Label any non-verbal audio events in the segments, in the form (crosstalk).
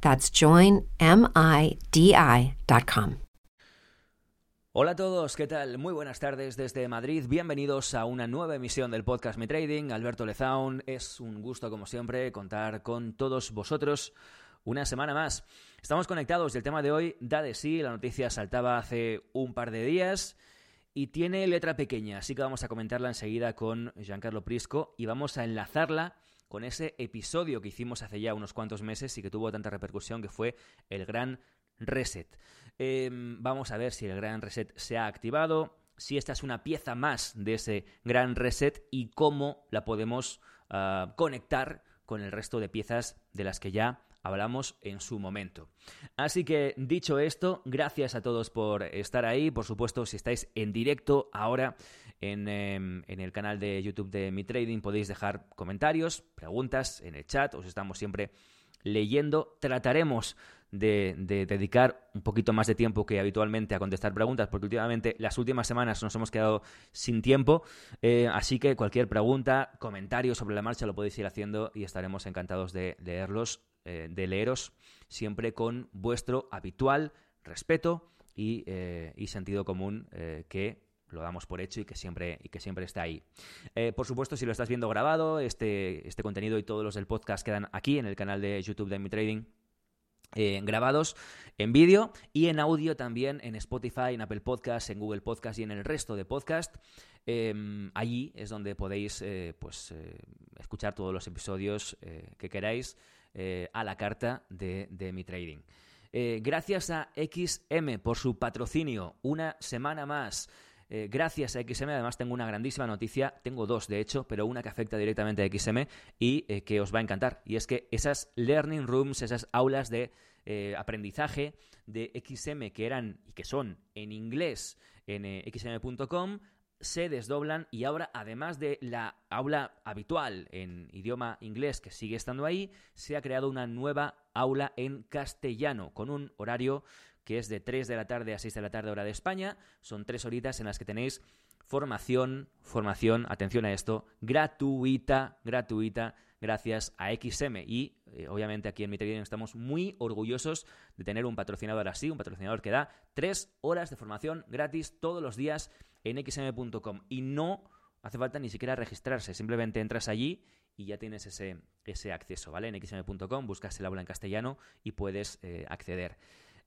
That's joinmidi.com. Hola a todos, ¿qué tal? Muy buenas tardes desde Madrid. Bienvenidos a una nueva emisión del podcast Mi Trading. Alberto Lezaun, es un gusto como siempre contar con todos vosotros una semana más. Estamos conectados y el tema de hoy da de sí, la noticia saltaba hace un par de días y tiene letra pequeña, así que vamos a comentarla enseguida con Giancarlo Prisco y vamos a enlazarla con ese episodio que hicimos hace ya unos cuantos meses y que tuvo tanta repercusión que fue el gran reset. Em, vamos a ver si el gran reset se ha activado, si esta es una pieza más de ese gran reset y cómo la podemos ah, conectar con el resto de piezas de las que ya hablamos en su momento. Así que dicho esto, gracias a todos por estar ahí. Por supuesto, si estáis en directo ahora en, em, en, el canal de YouTube de Mi Trading, podéis dejar comentarios, preguntas en el chat. Os estamos siempre leyendo. Trataremos de, dedicar un poquito más de tiempo que habitualmente a contestar preguntas, porque últimamente, las últimas semanas nos hemos quedado sin tiempo. Eh, así que cualquier pregunta, comentario sobre la marcha lo podéis ir haciendo y estaremos encantados de leerlos, eh, de leeros siempre con vuestro habitual respeto y, eh, sentido común que lo damos por hecho y que siempre, y que siempre está ahí. por supuesto, si lo estás viendo grabado, este, este contenido y todos los del podcast quedan aquí en el canal de YouTube de Mi Trading eh, grabados en vídeo y en audio también en Spotify, en Apple Podcasts, en Google Podcasts y en el resto de podcasts. Em, allí es donde podéis eh, pues, eh, escuchar todos los episodios que queráis a la carta de, de mi trading. gracias a XM por su patrocinio, una semana más. Gracias a XM, además tengo una grandísima noticia, tengo dos de hecho, pero una que afecta directamente a XM y que os va a encantar. Y es que esas learning rooms, esas aulas de eh, aprendizaje de XM que eran y que son en inglés en eh, xm.com se desdoblan y ahora, además de la aula habitual en idioma inglés que sigue estando ahí, se ha creado una nueva aula en castellano con un horario que es de 3 de la tarde a 6 de la tarde hora de España. Son tres horitas en las que tenéis formación, formación, atención a esto, gratuita, gratuita gracias a XM. Y eh, obviamente aquí en mi estamos muy orgullosos de tener un patrocinador así, un patrocinador que da tres horas de formación gratis todos los días en xm.com. Y no hace falta ni siquiera registrarse, simplemente entras allí y ya tienes ese, ese acceso, ¿vale? En xm.com buscas el aula en castellano y puedes eh, acceder.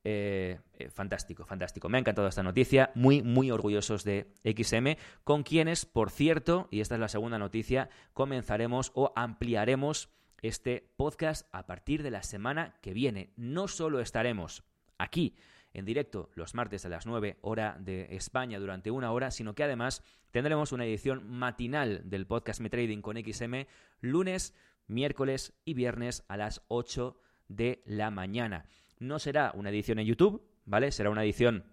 Eh, eh, fantástico, fantástico. Me ha encantado esta noticia. Muy, muy orgullosos de XM, con quienes, por cierto, y esta es la segunda noticia, comenzaremos o ampliaremos este podcast a partir de la semana que viene. No solo estaremos aquí en directo los martes a las 9 hora de España durante una hora, sino que además tendremos una edición matinal del podcast Me Trading con XM lunes, miércoles y viernes a las 8 de la mañana. No será una edición en YouTube, ¿vale? Será una edición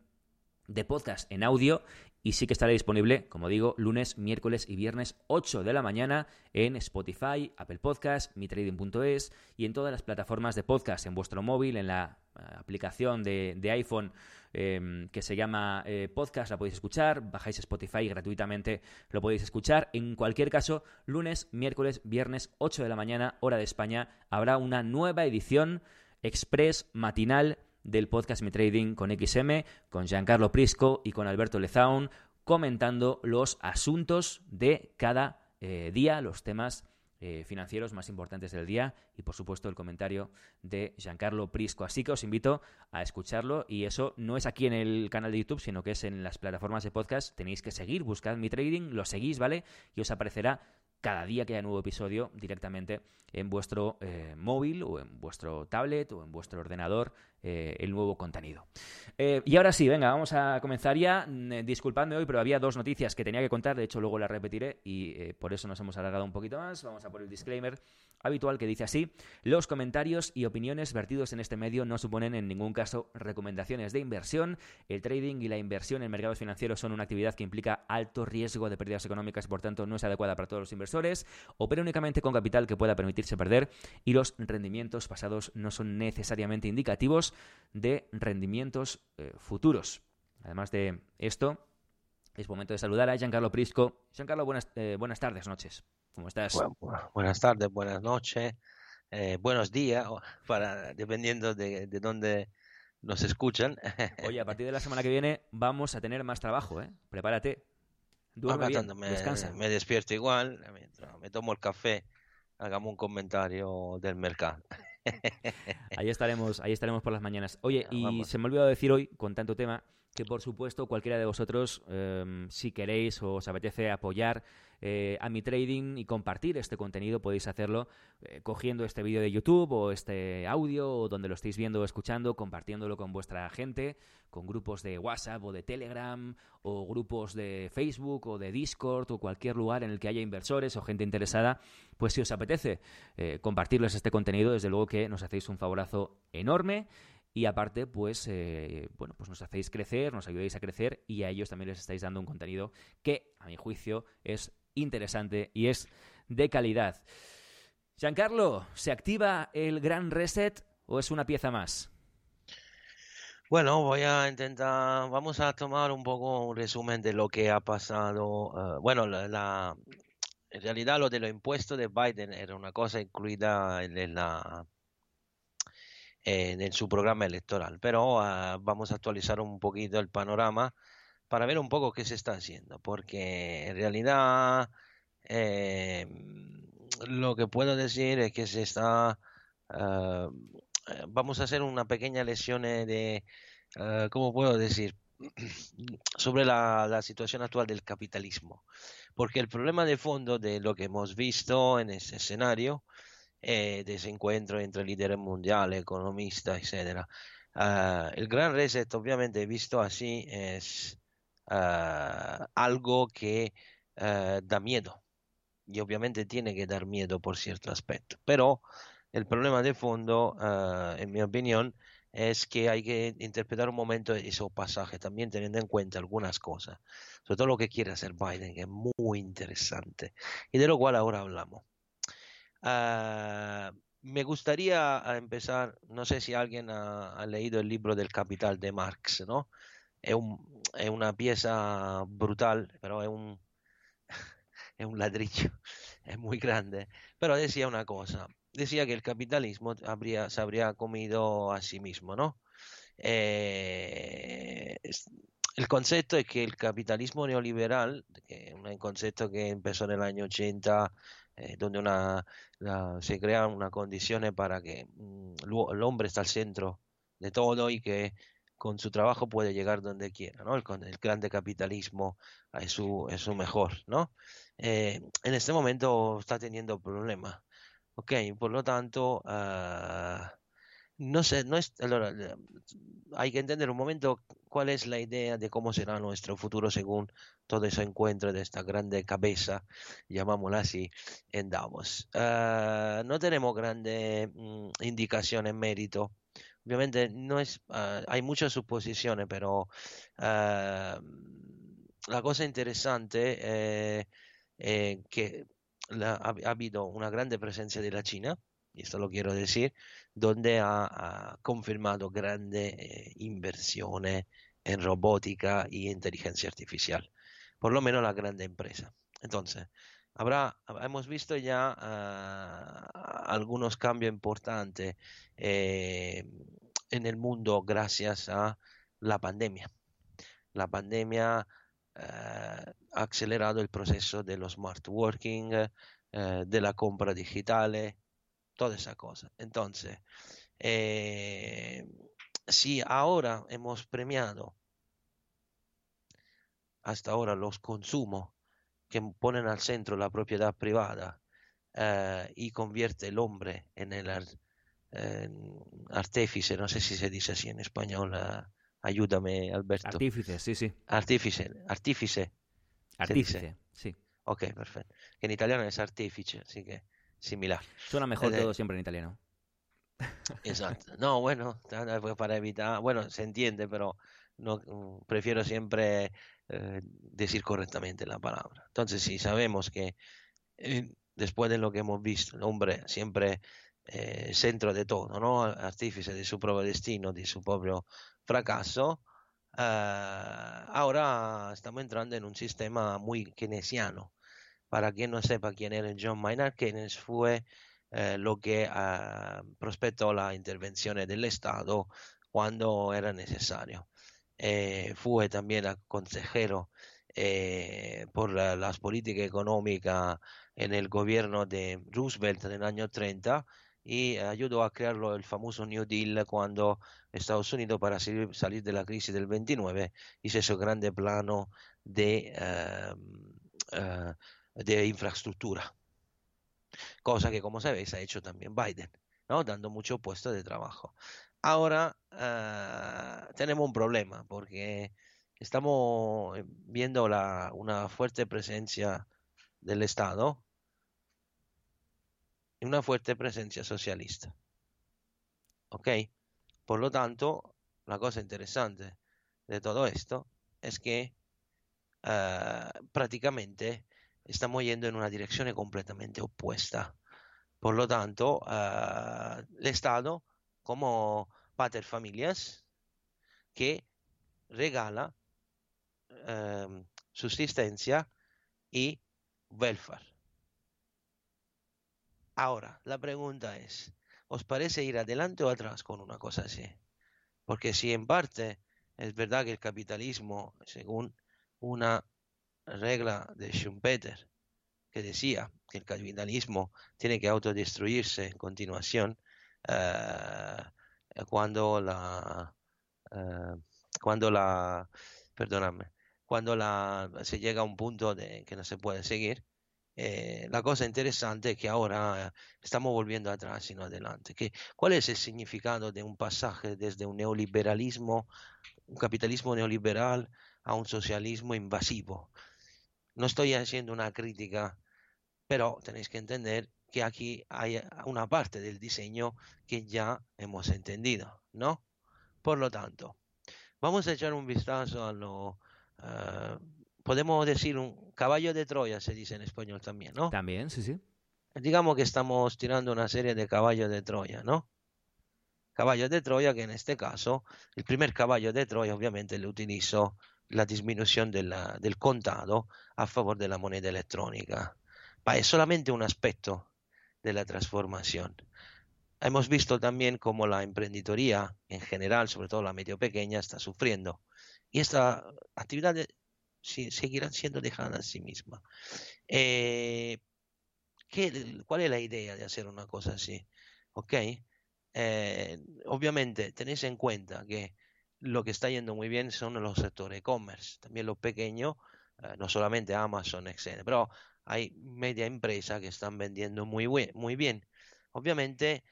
de podcast en audio y sí que estará disponible, como digo, lunes, miércoles y viernes 8 de la mañana en Spotify, Apple Podcast, mitrading.es y en todas las plataformas de podcast, en vuestro móvil, en la eh, aplicación de, iPhone em, que se llama eh, Podcast, la podéis escuchar, bajáis Spotify gratuitamente, lo podéis escuchar. En cualquier caso, lunes, miércoles, viernes 8 de la mañana, hora de España, habrá una nueva edición express matinal del podcast Mi Trading con XM, con Giancarlo Prisco y con Alberto Lezaun, comentando los asuntos de cada eh, día, los temas eh, financieros más importantes del día y por supuesto el comentario de Giancarlo Prisco. Así que os invito a escucharlo y eso no es aquí en el canal de YouTube, sino que es en las plataformas de podcast. Tenéis que seguir, buscad mi trading, lo seguís, ¿vale? Y os aparecerá cada día que haya nuevo episodio directamente en vuestro eh, móvil o en vuestro tablet o en vuestro ordenador eh, el nuevo contenido. Eh, y ahora sí, venga, vamos a comenzar ya. Mm, disculpadme hoy, pero había dos noticias que tenía que contar, de hecho luego las repetiré y por eso nos hemos alargado un poquito más. Vamos a por el disclaimer habitual que dice así, los comentarios y opiniones vertidos en este medio no suponen en ningún caso recomendaciones de inversión. El trading y la inversión en mercados financieros son una actividad que implica alto riesgo de pérdidas económicas, por tanto no es adecuada para todos los inversores opera únicamente con capital que pueda permitirse perder y los rendimientos pasados no son necesariamente indicativos de rendimientos eh, futuros. Además de esto, es momento de saludar a Giancarlo Prisco. Giancarlo, buenas, eh, buenas tardes, noches. ¿Cómo estás? buenas tardes, buenas noches, eh, buenos días, para, dependiendo de, de dónde nos escuchan. (laughs) Oye, a partir de la semana que viene vamos a tener más trabajo, ¿eh? Prepárate. Duerme me, descansa. Me despierto igual, me tomo el café, hagamos un comentario del mercado. (laughs) ahí estaremos, ahí estaremos por las mañanas. Oye, y se me ha olvidado decir hoy, con tanto tema, que por supuesto cualquiera de vosotros, em, si queréis o os apetece apoyar eh, a mi trading y compartir este contenido, podéis hacerlo eh, cogiendo este vídeo de YouTube o este audio o donde lo estéis viendo o escuchando, compartiéndolo con vuestra gente, con grupos de WhatsApp o de Telegram o grupos de Facebook o de Discord o cualquier lugar en el que haya inversores o gente interesada, pues si os apetece eh, compartirles este contenido, desde luego que nos hacéis un favorazo enorme y aparte, pues, eh, bueno, pues nos hacéis crecer, nos ayudáis a crecer y a ellos también les estáis dando un contenido que, a mi juicio, es interesante y es de calidad. Giancarlo, ¿se activa el gran reset o es una pieza más? Bueno, voy a intentar, vamos a tomar un poco un resumen de lo que ha pasado. Eh, bueno, la, en realidad lo de los impuestos de Biden era una cosa incluida en la en, su programa electoral. Pero ah, vamos a actualizar un poquito el panorama para ver un poco qué se está haciendo, porque en realidad eh, lo que puedo decir es que se está... Ah, vamos a hacer una pequeña lesión de... Ah, ¿Cómo puedo decir? (clears throat) sobre la, situación actual del capitalismo. Porque el problema de fondo de lo que hemos visto en ese escenario eh, desencuentro entre líderes mundiales, economistas, etc. Ah, el gran reset, obviamente, visto así, es ah, algo que ah, da miedo. Y obviamente tiene que dar miedo por cierto aspecto. Pero el problema de fondo, en mi opinión, es que hay que interpretar un momento ese pasaje, también teniendo en cuenta algunas cosas, sobre todo lo que quiere hacer Biden, que es muy interesante, y de lo cual ahora hablamos. Uh, me gustaría empezar, no sé si alguien ha, leído el libro del Capital de Marx, ¿no? Es, un, es una pieza brutal, pero es un, (laughs) es un ladrillo, (laughs) es muy grande. Pero decía una cosa, decía que el capitalismo habría, se habría comido a sí mismo, ¿no? Eh, el concepto es que el capitalismo neoliberal, que es un concepto que empezó en el año 80 eh, donde se crean unas condiciones para que mm, el hombre está al centro de todo y que con su trabajo puede llegar donde quiera, ¿no? El, el grande capitalismo es su, es su mejor, ¿no? Eh, en este momento está teniendo problemas, ¿ok? Por lo tanto, uh, no sé, no es, hay que entender un momento cuál es la idea de cómo será nuestro futuro según todo ese encuentro de esta grande cabeza, llamámosla así, en. Ah, no tenemos grande mm, indicación en mérito. Obviamente no es, ah, hay muchas suposiciones, pero ah, la cosa interesante es eh, que ha habido una grande presencia de la China y esto lo quiero decir, donde ha, confirmado grandes eh, inversiones en robótica y inteligencia artificial, por lo menos la grande empresa. Entonces, habrá, hemos visto ya ah, algunos cambios importantes eh, en el mundo gracias a la pandemia. La pandemia ah, ha acelerado el proceso de los smart working, eh, de la compra digital, toda esa cosa. Entonces, eh, si ahora hemos premiado hasta ahora los consumos que ponen al centro la propiedad privada eh, y convierte el hombre en el artífice, no sé si se dice así en español, eh, ayúdame Alberto. Artífice, sí, sí. Artífice, artífice. Artífice, sí. Ok, perfecto. En italiano es artífice, así que similar. Suena mejor todo siempre en italiano. Exacto. No, bueno, para evitar, bueno, se entiende, pero no mm, prefiero siempre eh, decir correctamente la palabra. Entonces, si sabemos que eh, después de lo que hemos visto, el hombre siempre eh, centro de todo, ¿no? artífice de su propio destino, de su propio fracaso, ahora estamos entrando en un sistema muy keynesiano. Para quien no sepa quién era John Maynard Keynes, fue eh, lo que uh, prospettò la intervenzione dell'Estado cuando era necesario. Eh, fue también consejero eh, por la, las políticas económicas en el gobierno de Roosevelt en el año 30 y ayudó a crear el famoso New Deal cuando Estados Unidos para salir, de la crisis del 29 hizo ese grande plano de, de infraestructura cosa que como sabéis ha hecho también Biden, ¿no? dando mucho puesto de trabajo. Ahora ah, tenemos un problema porque estamos viendo la, una fuerte presencia del Estado y una fuerte presencia socialista. ¿Ok? Por lo tanto, la cosa interesante de todo esto es que ah, prácticamente estamos yendo en una dirección completamente opuesta. Por lo tanto, uh, el Estado, como pater familias, que regala uh, subsistencia y welfare. Ahora, la pregunta es, ¿os parece ir adelante o atrás con una cosa así? Porque si en parte es verdad que el capitalismo, según una regla de Schumpeter que decía que el capitalismo tiene que autodestruirse en continuación eh, cuando la eh, cuando la perdóname cuando la se llega a un punto que no se puede seguir eh, la cosa interesante es que ahora estamos volviendo atrás y no adelante. ¿Qué, ¿Cuál es el significado de un pasaje desde un neoliberalismo, un capitalismo neoliberal, a un socialismo invasivo? No estoy haciendo una crítica, pero tenéis que entender que aquí hay una parte del diseño que ya hemos entendido, ¿no? Por lo tanto, vamos a echar un vistazo a lo... Eh, podemos decir un caballo de Troya, se dice en español también, ¿no? También, sí, sí. Digamos que estamos tirando una serie de caballos de Troya, ¿no? Caballo de Troya que en este caso, el primer caballo de Troya obviamente lo utilizo la disminución de la, del contado a favor de la moneda electrónica. Es solamente un aspecto de la transformación. Hemos visto también cómo la emprendedoría en general, sobre todo la medio pequeña, está sufriendo. Y esta actividad seguirá siendo dejada a sí misma. Eh, ¿qué, ¿Cuál es la idea de hacer una cosa así? ¿Ok? Eh, obviamente tenéis en cuenta que lo que está yendo muy bien son los sectores e-commerce, también los pequeños, eh, no solamente Amazon, etc. Pero hay media empresas que están vendiendo muy, muy bien. Obviamente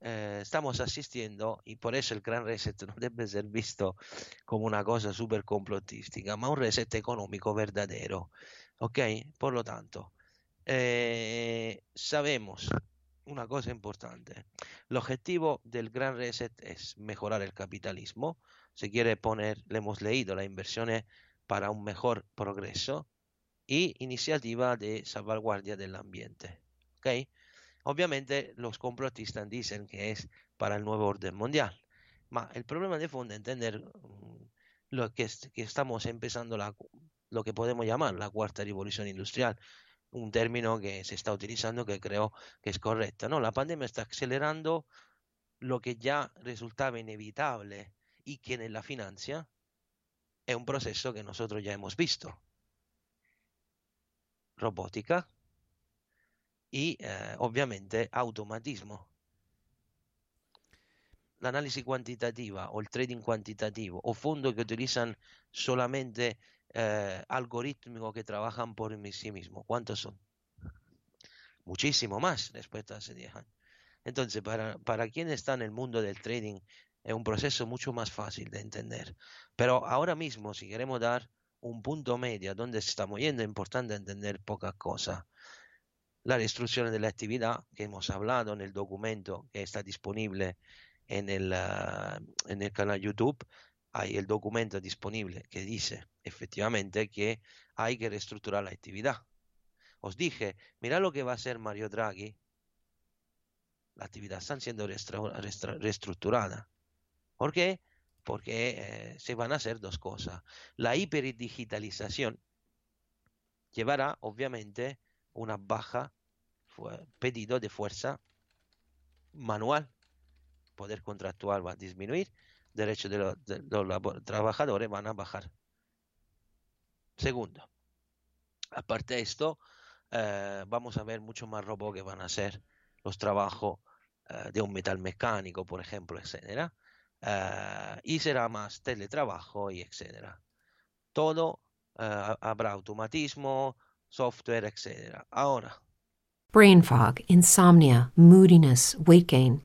eh, estamos asistiendo, y por eso el gran reset (laughs) no debe ser visto como una cosa súper complotística, ma un reset económico verdadero. ¿Ok? Por lo tanto, eh, sabemos una cosa importante. El objetivo del gran reset es mejorar el capitalismo, se quiere poner, le hemos leído, la inversión para un mejor progreso y iniciativa de salvaguardia del ambiente. ¿okay? Obviamente los complotistas dicen que es para el nuevo orden mundial, pero el problema de fondo es entender mm, lo que, que estamos empezando la, lo que podemos llamar la cuarta revolución industrial, un término que se está utilizando que creo que es correcto. No, la pandemia está acelerando lo que ya resultaba inevitable y quien la financia es un proceso que nosotros ya hemos visto. Robótica y eh, obviamente automatismo. L'analisi quantitativa o il trading quantitativo o fondos que utilizan solamente eh, algoritmos que trabajan por sí mismos. ¿Cuántos son? Muchísimo más respecto a hace 10 años. Entonces, para, para quien está en el mundo del trading, es un proceso mucho más fácil de entender. Pero ahora mismo, si queremos dar un punto medio donde se está moviendo, es importante entender pocas cosas. La restricción de la actividad que hemos hablado en el documento que está disponible en el, en el canal YouTube, hay el documento disponible que dice efectivamente que hay que reestructurar la actividad. Os dije, mira lo que va a hacer Mario Draghi. La actividad está siendo reestructurada. ¿Por qué? Porque eh, se van a hacer dos cosas. La hiperdigitalización llevará, obviamente, una baja pedido de fuerza manual. Poder contractual va a disminuir, derechos de los, trabajadores van a bajar. Segundo, aparte de esto, eh, vamos a ver mucho más robots que van a hacer los trabajos eh, de un metal mecánico, por ejemplo, etcétera. Uh, y será más teletrabajo y etcétera. Todo uh, habrá automatismo, software, etcétera. Ahora. Brain fog, insomnia, moodiness, weight gain.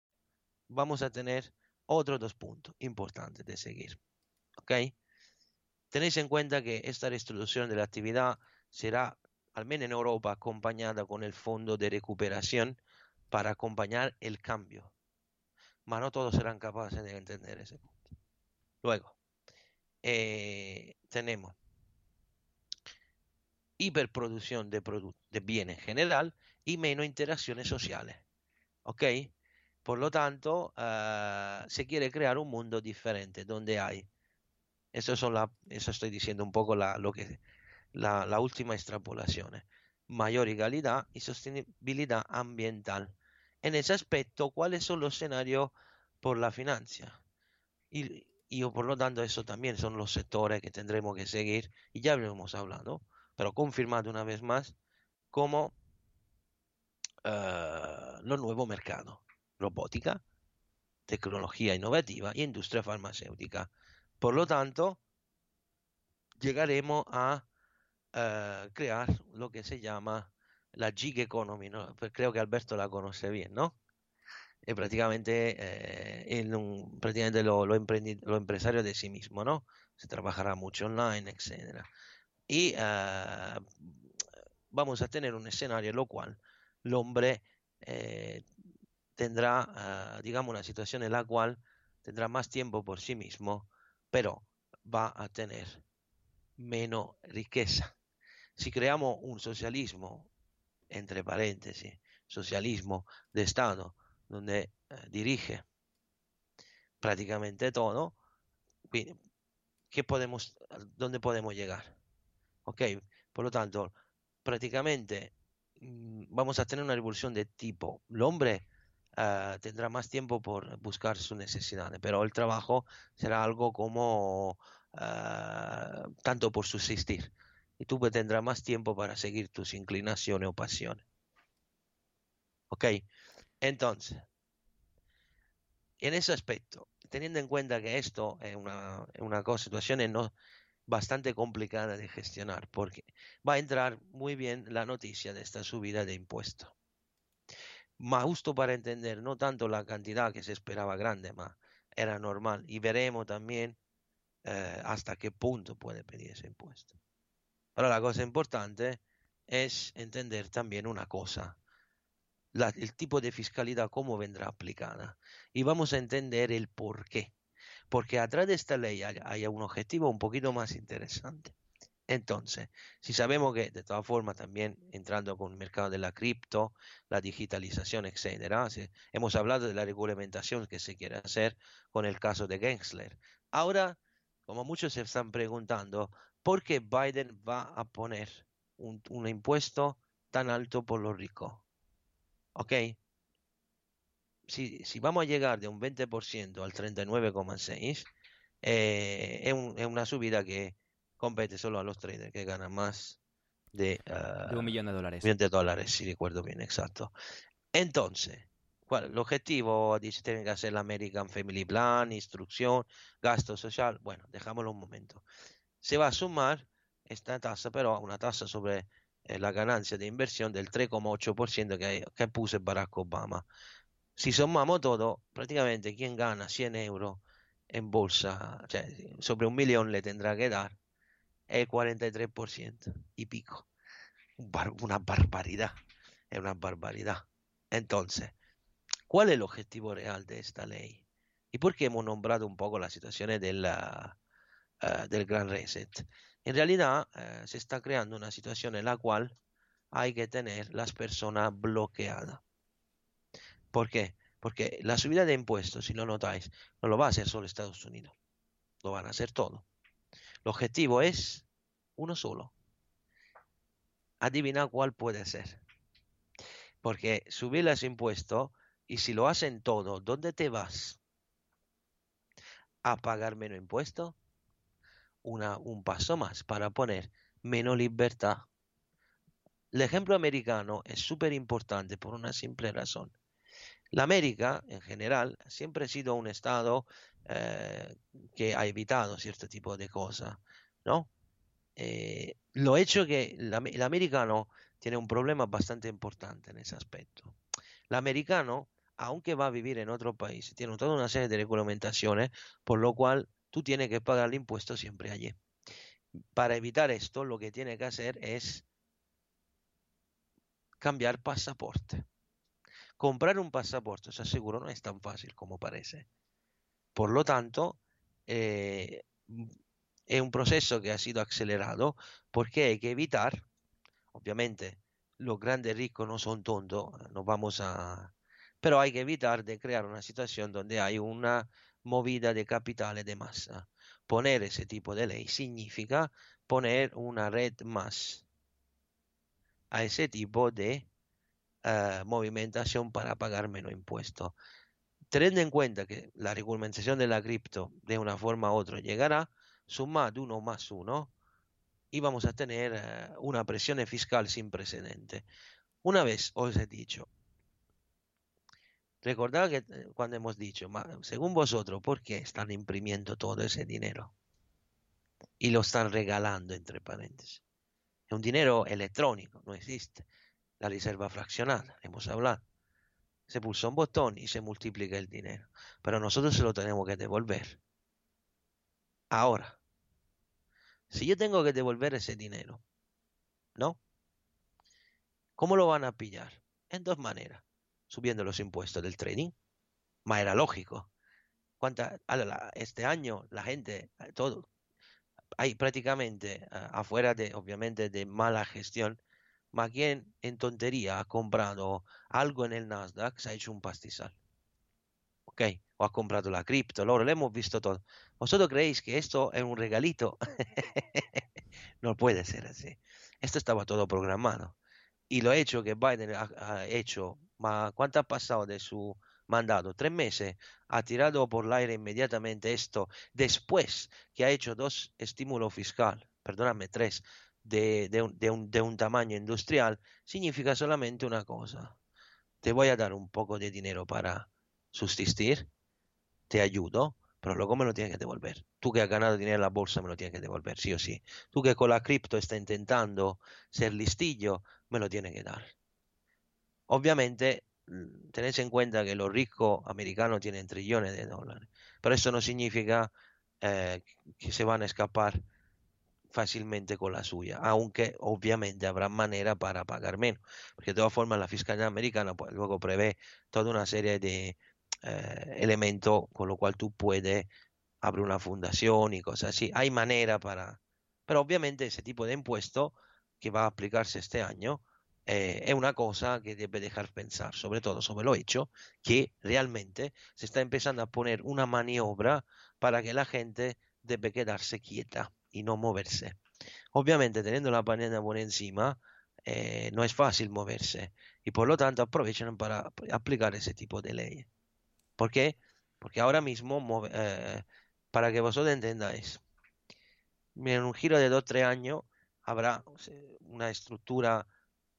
Vamos a tener otros dos puntos importantes de seguir. ¿Ok? Tenéis en cuenta que esta restitución de la actividad será, al menos en Europa, acompañada con el fondo de recuperación para acompañar el cambio. Mas no todos serán capaces de entender ese punto. Luego, eh, tenemos hiperproducción de, de bienes en general y menos interacciones sociales. ¿Ok? Por lo tanto, uh, se quiere crear un mundo diferente donde hay eso, son la, estoy diciendo un poco la, lo última extrapolación. Mayor igualdad y sostenibilidad ambiental. En ese aspecto, ¿cuáles son los escenarios por la financia? Y, y por lo tanto, eso también son los sectores que tendremos que seguir, y ya lo hemos hablado, pero confirmado una vez más, como uh, los nuevos mercados, robótica, tecnología innovativa y industria farmacéutica. Por lo tanto, llegaremos a uh, crear lo que se llama la gig economy. ¿no? Pues creo que Alberto la conoce bien, ¿no? Es prácticamente, eh, en lo, lo, lo, empresario de sí mismo, ¿no? Se trabajará mucho online, etc. Y uh, vamos a tener un escenario en lo cual el hombre eh, tendrá, uh, digamos, una situación en la cual tendrá más tiempo por sí mismo pero va a tener menos riqueza. Si creamos un socialismo, entre paréntesis, socialismo de Estado, donde eh, dirige prácticamente todo, ¿qué podemos, ¿dónde podemos llegar? Ok, por lo tanto, prácticamente mm, vamos a tener una revolución de tipo, el hombre uh, tendrá más tiempo por buscar sus necesidades, pero el trabajo será algo como uh, tanto por subsistir. Y tú tendrás más tiempo para seguir tus inclinaciones o pasiones. ¿Ok? Entonces, en ese aspecto, teniendo en cuenta que esto es una, una situación no, bastante complicada de gestionar, porque va a entrar muy bien la noticia de esta subida de impuestos más justo para entender no tanto la cantidad que se esperaba grande, más era normal. Y veremos también eh, hasta qué punto puede pedir ese impuesto. Pero la cosa importante es entender también una cosa, el tipo de fiscalidad, cómo vendrá aplicada. Y vamos a entender el por qué. Porque atrás de esta ley hay un objetivo un poquito más interesante. Entonces, si sabemos que de todas formas también entrando con el mercado de la cripto, la digitalización, etcétera, hemos hablado de la regulamentación que se quiere hacer con el caso de Gensler. Ahora, como muchos se están preguntando, ¿por qué Biden va a poner un, impuesto tan alto por los ricos? ¿Ok? Si, si, vamos a llegar de un 20% al 39,6%, eh, es, es una subida que compete solo a los traders que ganan más de, un ah, millón de dólares. Millón de dólares, si recuerdo bien, exacto. Entonces, ¿cuál? El objetivo dice tienen que hacer la American Family Plan, instrucción, gasto social. Bueno, dejámoslo un momento. Se va a sumar esta tasa, pero una tasa sobre eh, la ganancia de inversión del 3,8% que, que puse Barack Obama. Si sumamos todo, prácticamente quien gana 100 euros en bolsa, sobre un millón le tendrá que dar el 43% y pico. Una barbaridad, es una barbaridad. Entonces, ¿cuál es el objetivo real de esta ley? ¿Y por qué hemos nombrado un poco las situaciones de la, uh, del Gran Reset? En realidad, uh, se está creando una situación en la cual hay que tener las personas bloqueadas. ¿Por qué? Porque la subida de impuestos, si lo notáis, no lo va a hacer solo Estados Unidos. Lo van a hacer todo. El objetivo es uno solo. Adivina cuál puede ser. Porque subir los impuestos y si lo hacen todo, ¿dónde te vas? ¿A pagar menos impuestos? Una, un paso más para poner menos libertad. El ejemplo americano es súper importante por una simple razón. La América, en general, siempre ha sido un estado eh, que ha evitado cierto tipo de cosas, ¿no? Eh, lo hecho que el, americano tiene un problema bastante importante en ese aspecto. El americano, aunque va a vivir en otro país, tiene toda una serie de regulamentaciones, por lo cual tú tienes que pagar el impuesto siempre allí. Para evitar esto, lo que tiene que hacer es cambiar pasaporte. Comprar un pasaporte, os aseguro, no es tan fácil como parece. Por lo tanto, eh, es un proceso que ha sido acelerado porque hay que evitar, obviamente, los grandes ricos no son tontos, no vamos a... Pero hay que evitar de crear una situación donde hay una movida de capitales de masa. Poner ese tipo de ley significa poner una red más a ese tipo de uh, movimentación para pagar menos impuestos. Teniendo en cuenta que la regulamentación de la cripto de una forma u otra llegará, sumado uno más uno y vamos a tener eh, una presión fiscal sin precedente. Una vez os he dicho, recordad que eh, cuando hemos dicho, según vosotros, ¿por qué están imprimiendo todo ese dinero? Y lo están regalando, entre paréntesis. Es un dinero electrónico, no existe. La reserva fraccionada, hemos hablado. Se pulsa un botón y se multiplica el dinero. Pero nosotros se lo tenemos que devolver. Ahora, si yo tengo que devolver ese dinero, ¿no? ¿Cómo lo van a pillar? En dos maneras. Subiendo los impuestos del trading. Más era lógico. ¿Cuánta, este año la gente, todo, hay prácticamente afuera de, obviamente, de mala gestión, más quien en tontería ha comprado algo en el Nasdaq, se ha hecho un pastizal. ¿Ok? O ha comprado la cripto, lo hemos visto todo. ¿Vosotros creéis que esto es un regalito? (laughs) no puede ser así. Esto estaba todo programado. Y lo hecho que Biden ha, hecho, ¿cuánto ha pasado de su mandato? Tres meses. Ha tirado por el aire inmediatamente esto después que ha hecho dos estímulos fiscal, perdóname, tres, de, un, de un tamaño industrial, significa solamente una cosa. Te voy a dar un poco de dinero para subsistir, te ayudo, pero luego me lo tienes que devolver. Tú que has ganado dinero en la bolsa me lo tienes que devolver, sí o sí. Tú que con la cripto estás intentando ser listillo, me lo tienes que dar. Obviamente tenéis en cuenta que los ricos americanos tienen trillones de dólares, pero eso no significa eh, que se van a escapar fácilmente con la suya, aunque obviamente habrá manera para pagar menos, porque de todas formas la fiscalía americana pues, luego prevé toda una serie de eh, elementos con lo cual tú puedes abrir una fundación y cosas así. Hay manera para... Pero obviamente ese tipo de impuesto que va a aplicarse este año eh, es una cosa que debe dejar pensar, sobre todo sobre lo hecho que realmente se está empezando a poner una maniobra para que la gente debe quedarse quieta y no moverse. Obviamente teniendo la pandemia por encima, eh, no es fácil moverse y por lo tanto aprovechan para aplicar ese tipo de leyes. ¿Por qué? Porque ahora mismo, eh, para que vosotros entendáis, en un giro de 2-3 años habrá una estructura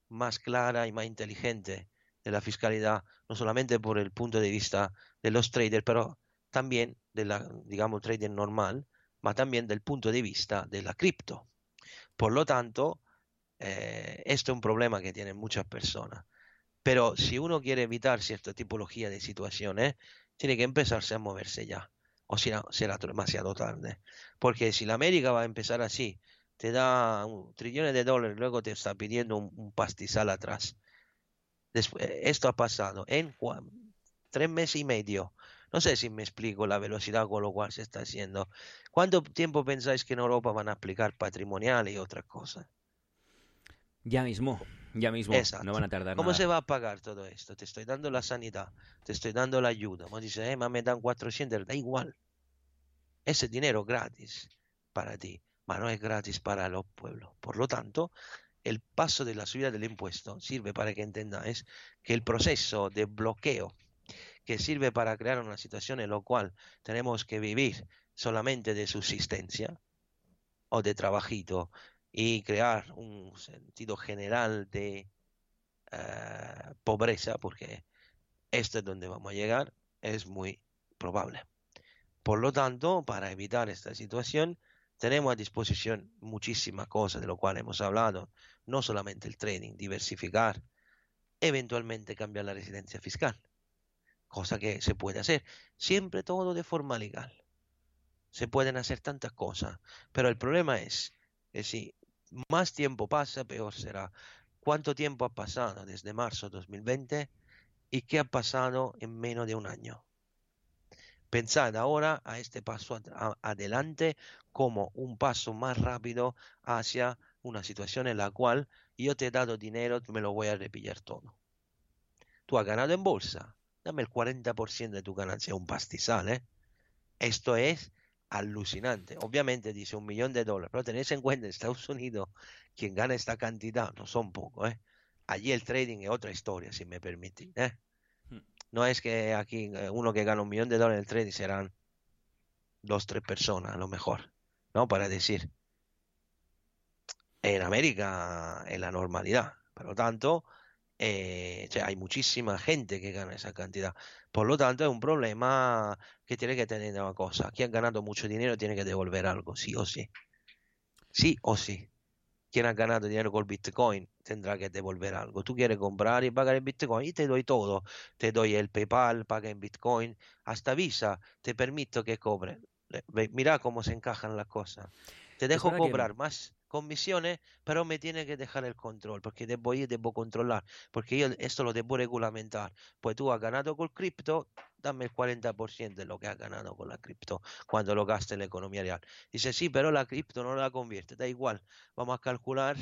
más clara y más inteligente de la fiscalidad, no solamente por el punto de vista de los traders, pero también de la, digamos, trader normal, pero también del punto de vista de la cripto. Por lo tanto, eh, esto es un problema que tienen muchas personas. Pero si uno quiere evitar cierta tipología de situaciones, tiene que empezarse a moverse ya. O si no, será demasiado tarde. Porque si la América va a empezar así, te da un trillones de dólares, luego te está pidiendo un, pastizal atrás. Después, esto ha pasado en tres meses y medio. No sé si me explico la velocidad con lo cual se está haciendo. ¿Cuánto tiempo pensáis que en Europa van a aplicar patrimonial y otras cosas? Ya mismo, ya mismo. No van a tardar ¿Cómo se va a pagar todo esto? Te estoy dando la sanidad, te estoy dando la ayuda. Me dices, eh, me dan 400, da igual. Ese dinero gratis para ti, pero no es gratis para los pueblos. Por lo tanto, el paso de la subida del impuesto sirve para que entendáis que el proceso de bloqueo que sirve para crear una situación en la cual tenemos que vivir solamente de subsistencia o de trabajito y crear un sentido general de eh, pobreza, porque esto es donde vamos a llegar, es muy probable. Por lo tanto, para evitar esta situación, tenemos a disposición muchísimas cosas de lo cual hemos hablado, no solamente el trading, diversificar, eventualmente cambiar la residencia fiscal, cosa que se puede hacer, siempre todo de forma legal. Se pueden hacer tantas cosas, pero el problema es que si más tiempo pasa, peor será. ¿Cuánto tiempo ha pasado desde marzo de 2020 y qué ha pasado en menos de un año? Pensad ahora a este paso adelante como un paso más rápido hacia una situación en la cual yo te he dado dinero, me lo voy a repillar todo. Tú has ganado en bolsa, dame el 40% de tu ganancia, un pastizal, ¿eh? Esto es alucinante. Obviamente dice un millón de dólares, pero tenéis en cuenta en Estados Unidos quien gana esta cantidad no son pocos. ¿eh? Allí el trading es otra historia, si me permitís. ¿eh? Hmm. No es que aquí eh, uno que gana un millón de dólares en el trading serán dos, tres personas a lo mejor, ¿no? Para decir. En América es la normalidad. Por lo tanto, eh, hay muchísima gente que gana esa cantidad. Por lo tanto, es un problema que tiene que tener una cosa. Quien ha ganado mucho dinero tiene que devolver algo, sí o sí. Sí o sí. Quien ha ganado dinero con Bitcoin tendrá que devolver algo. Tú quieres comprar y pagar en Bitcoin y te doy todo. Te doy el PayPal, paga en Bitcoin. Hasta Visa te permito que cobre. Mira cómo se encajan las cosas. Te dejo cobrar más comisiones, pero me tiene que dejar el control, porque debo ir, debo controlar, porque yo esto lo debo regulamentar. Pues tú has ganado con cripto, dame el 40% de lo que has ganado con la cripto cuando lo gastes en la economía real. Dice, sí, pero la cripto no la convierte, da igual, vamos a calcular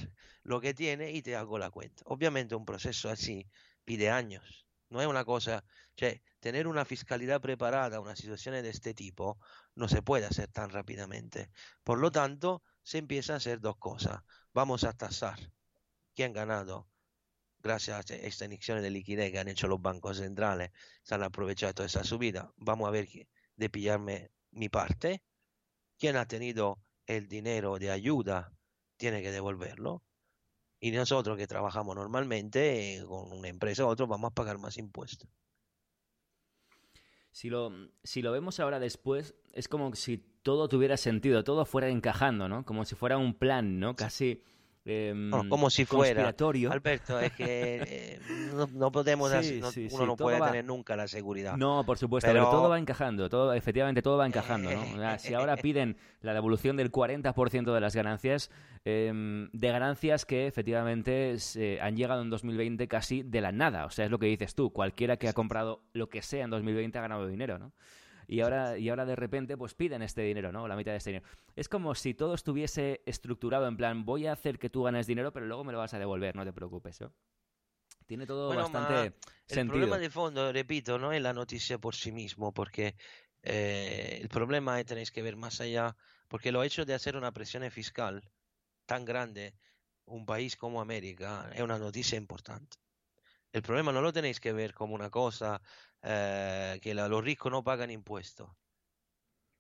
lo que tiene y te hago la cuenta. Obviamente un proceso así pide años, no es una cosa, cioè, tener una fiscalidad preparada a una situación de este tipo no se puede hacer tan rápidamente. Por lo tanto, se empieza a hacer dos cosas. Vamos a tasar quién ha ganado gracias a esta inyección de liquidez que han hecho los bancos centrales, se han aprovechado esa subida. Vamos a ver de pillarme mi parte. Quien ha tenido el dinero de ayuda tiene que devolverlo. Y nosotros que trabajamos normalmente eh, con una empresa u otro vamos a pagar más impuestos. Si lo, si lo vemos ahora después, es como si todo tuviera sentido, todo fuera encajando, ¿no? Como si fuera un plan, ¿no? Casi No, como si fuera. Alberto, es que eh, no, no podemos, Sí, no- sí, uno sí, no puede va- tener nunca la seguridad. No, por supuesto, pero, Pero- todo va encajando, todo, efectivamente todo va encajando, ¿no? O (laughs) sea, Si ahora piden la devolución del 40% de las ganancias, em, de ganancias que efectivamente se han llegado en 2020 casi de la nada, o sea, es lo que dices tú, cualquiera que ha comprado lo que sea en 2020 ha ganado dinero, ¿no? Y ahora, y ahora de repente pues piden este dinero, ¿no? La mitad de este dinero. Es como si todo estuviese estructurado en plan, voy a hacer que tú ganes dinero, pero luego me lo vas a devolver, no te preocupes, ¿no? Tiene todo Bueno, bastante ma El sentido. problema de fondo, repito, no es la noticia por sí mismo, porque eh, el problema es tenéis que ver más allá, porque lo hecho de hacer una presión fiscal tan grande, un país como América, es una noticia importante. El problema no lo tenéis que ver como una cosa eh, que la- los ricos no pagan impuestos.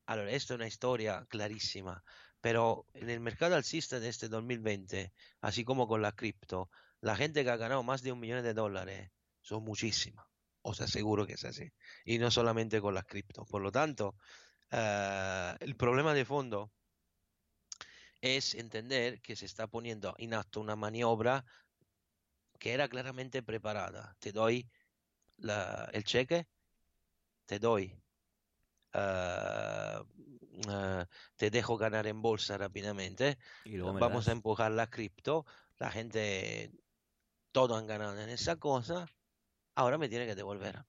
Allora, esto es una historia clarísima, pero en el mercado alcista de este 2020, así como con la cripto, la gente que ha ganado más de un millón de dólares son muchísimas. Os aseguro que es así. Y no solamente con las cripto. Por lo tanto, eh, el problema de fondo es entender que se está poniendo en acto una maniobra que era claramente preparada. Te doy la- el cheque, te doy, eh, eh, te dejo ganar en bolsa rápidamente, Y vamos a empujar la cripto, la gente, todo han ganado en esa cosa, ahora me tiene que devolver.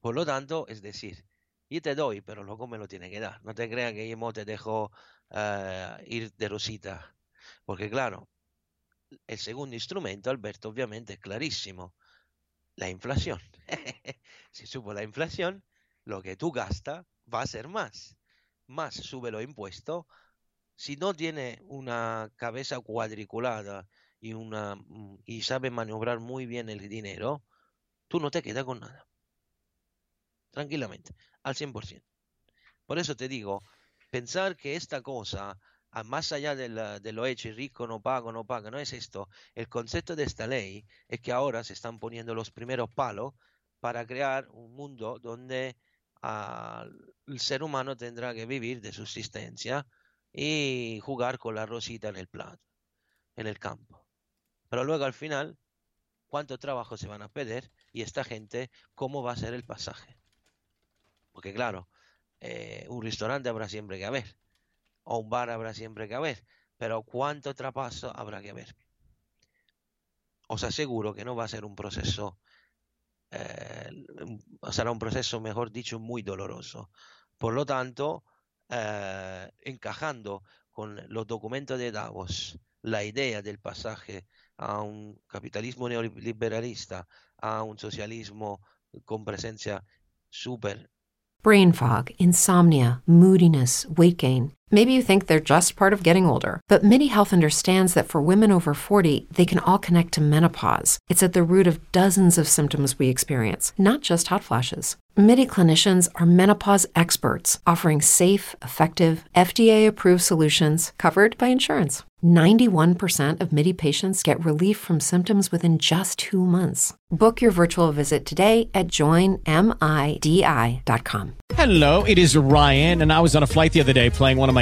Por lo tanto, es decir, yo te doy, pero luego me lo tiene que dar. No te creas que yo te dejo eh, ir de rosita. Porque claro, el segundo instrumento, Alberto, obviamente es clarísimo. La inflación. (laughs) si subo la inflación, lo que tú gastas va a ser más. Más sube los impuestos. Si no tiene una cabeza cuadriculada y, una, y sabe maniobrar muy bien el dinero, tú no te quedas con nada. Tranquilamente, al 100%. Por eso te digo, pensar que esta cosa, a más allá de, la- de lo hecho, rico no paga, no paga, no es esto. El concepto de esta ley es que ahora se están poniendo los primeros palos para crear un mundo donde ah, el ser humano tendrá que vivir de subsistencia y jugar con la rosita en el plato, en el campo. Pero luego al final, ¿cuánto trabajo se van a perder? Y esta gente, ¿cómo va a ser el pasaje? Porque claro, eh, un restaurante habrá siempre que haber, o un bar habrá siempre que haber, pero ¿cuánto trapazo habrá que haber? Os aseguro que no va a ser un proceso, eh, será un proceso, mejor dicho, muy doloroso. Por lo tanto, eh, encajando con los documentos de Davos, la idea del pasaje a un capitalismo neoliberalista, a un socialismo con presencia súper Brain fog, insomnia, moodiness, weight gain. Maybe you think they're just part of getting older, but MIDI Health understands that for women over 40, they can all connect to menopause. It's at the root of dozens of symptoms we experience, not just hot flashes. MIDI clinicians are menopause experts, offering safe, effective, FDA approved solutions covered by insurance. 91% of MIDI patients get relief from symptoms within just two months. Book your virtual visit today at joinmidi.com. Hello, it is Ryan, and I was on a flight the other day playing one of my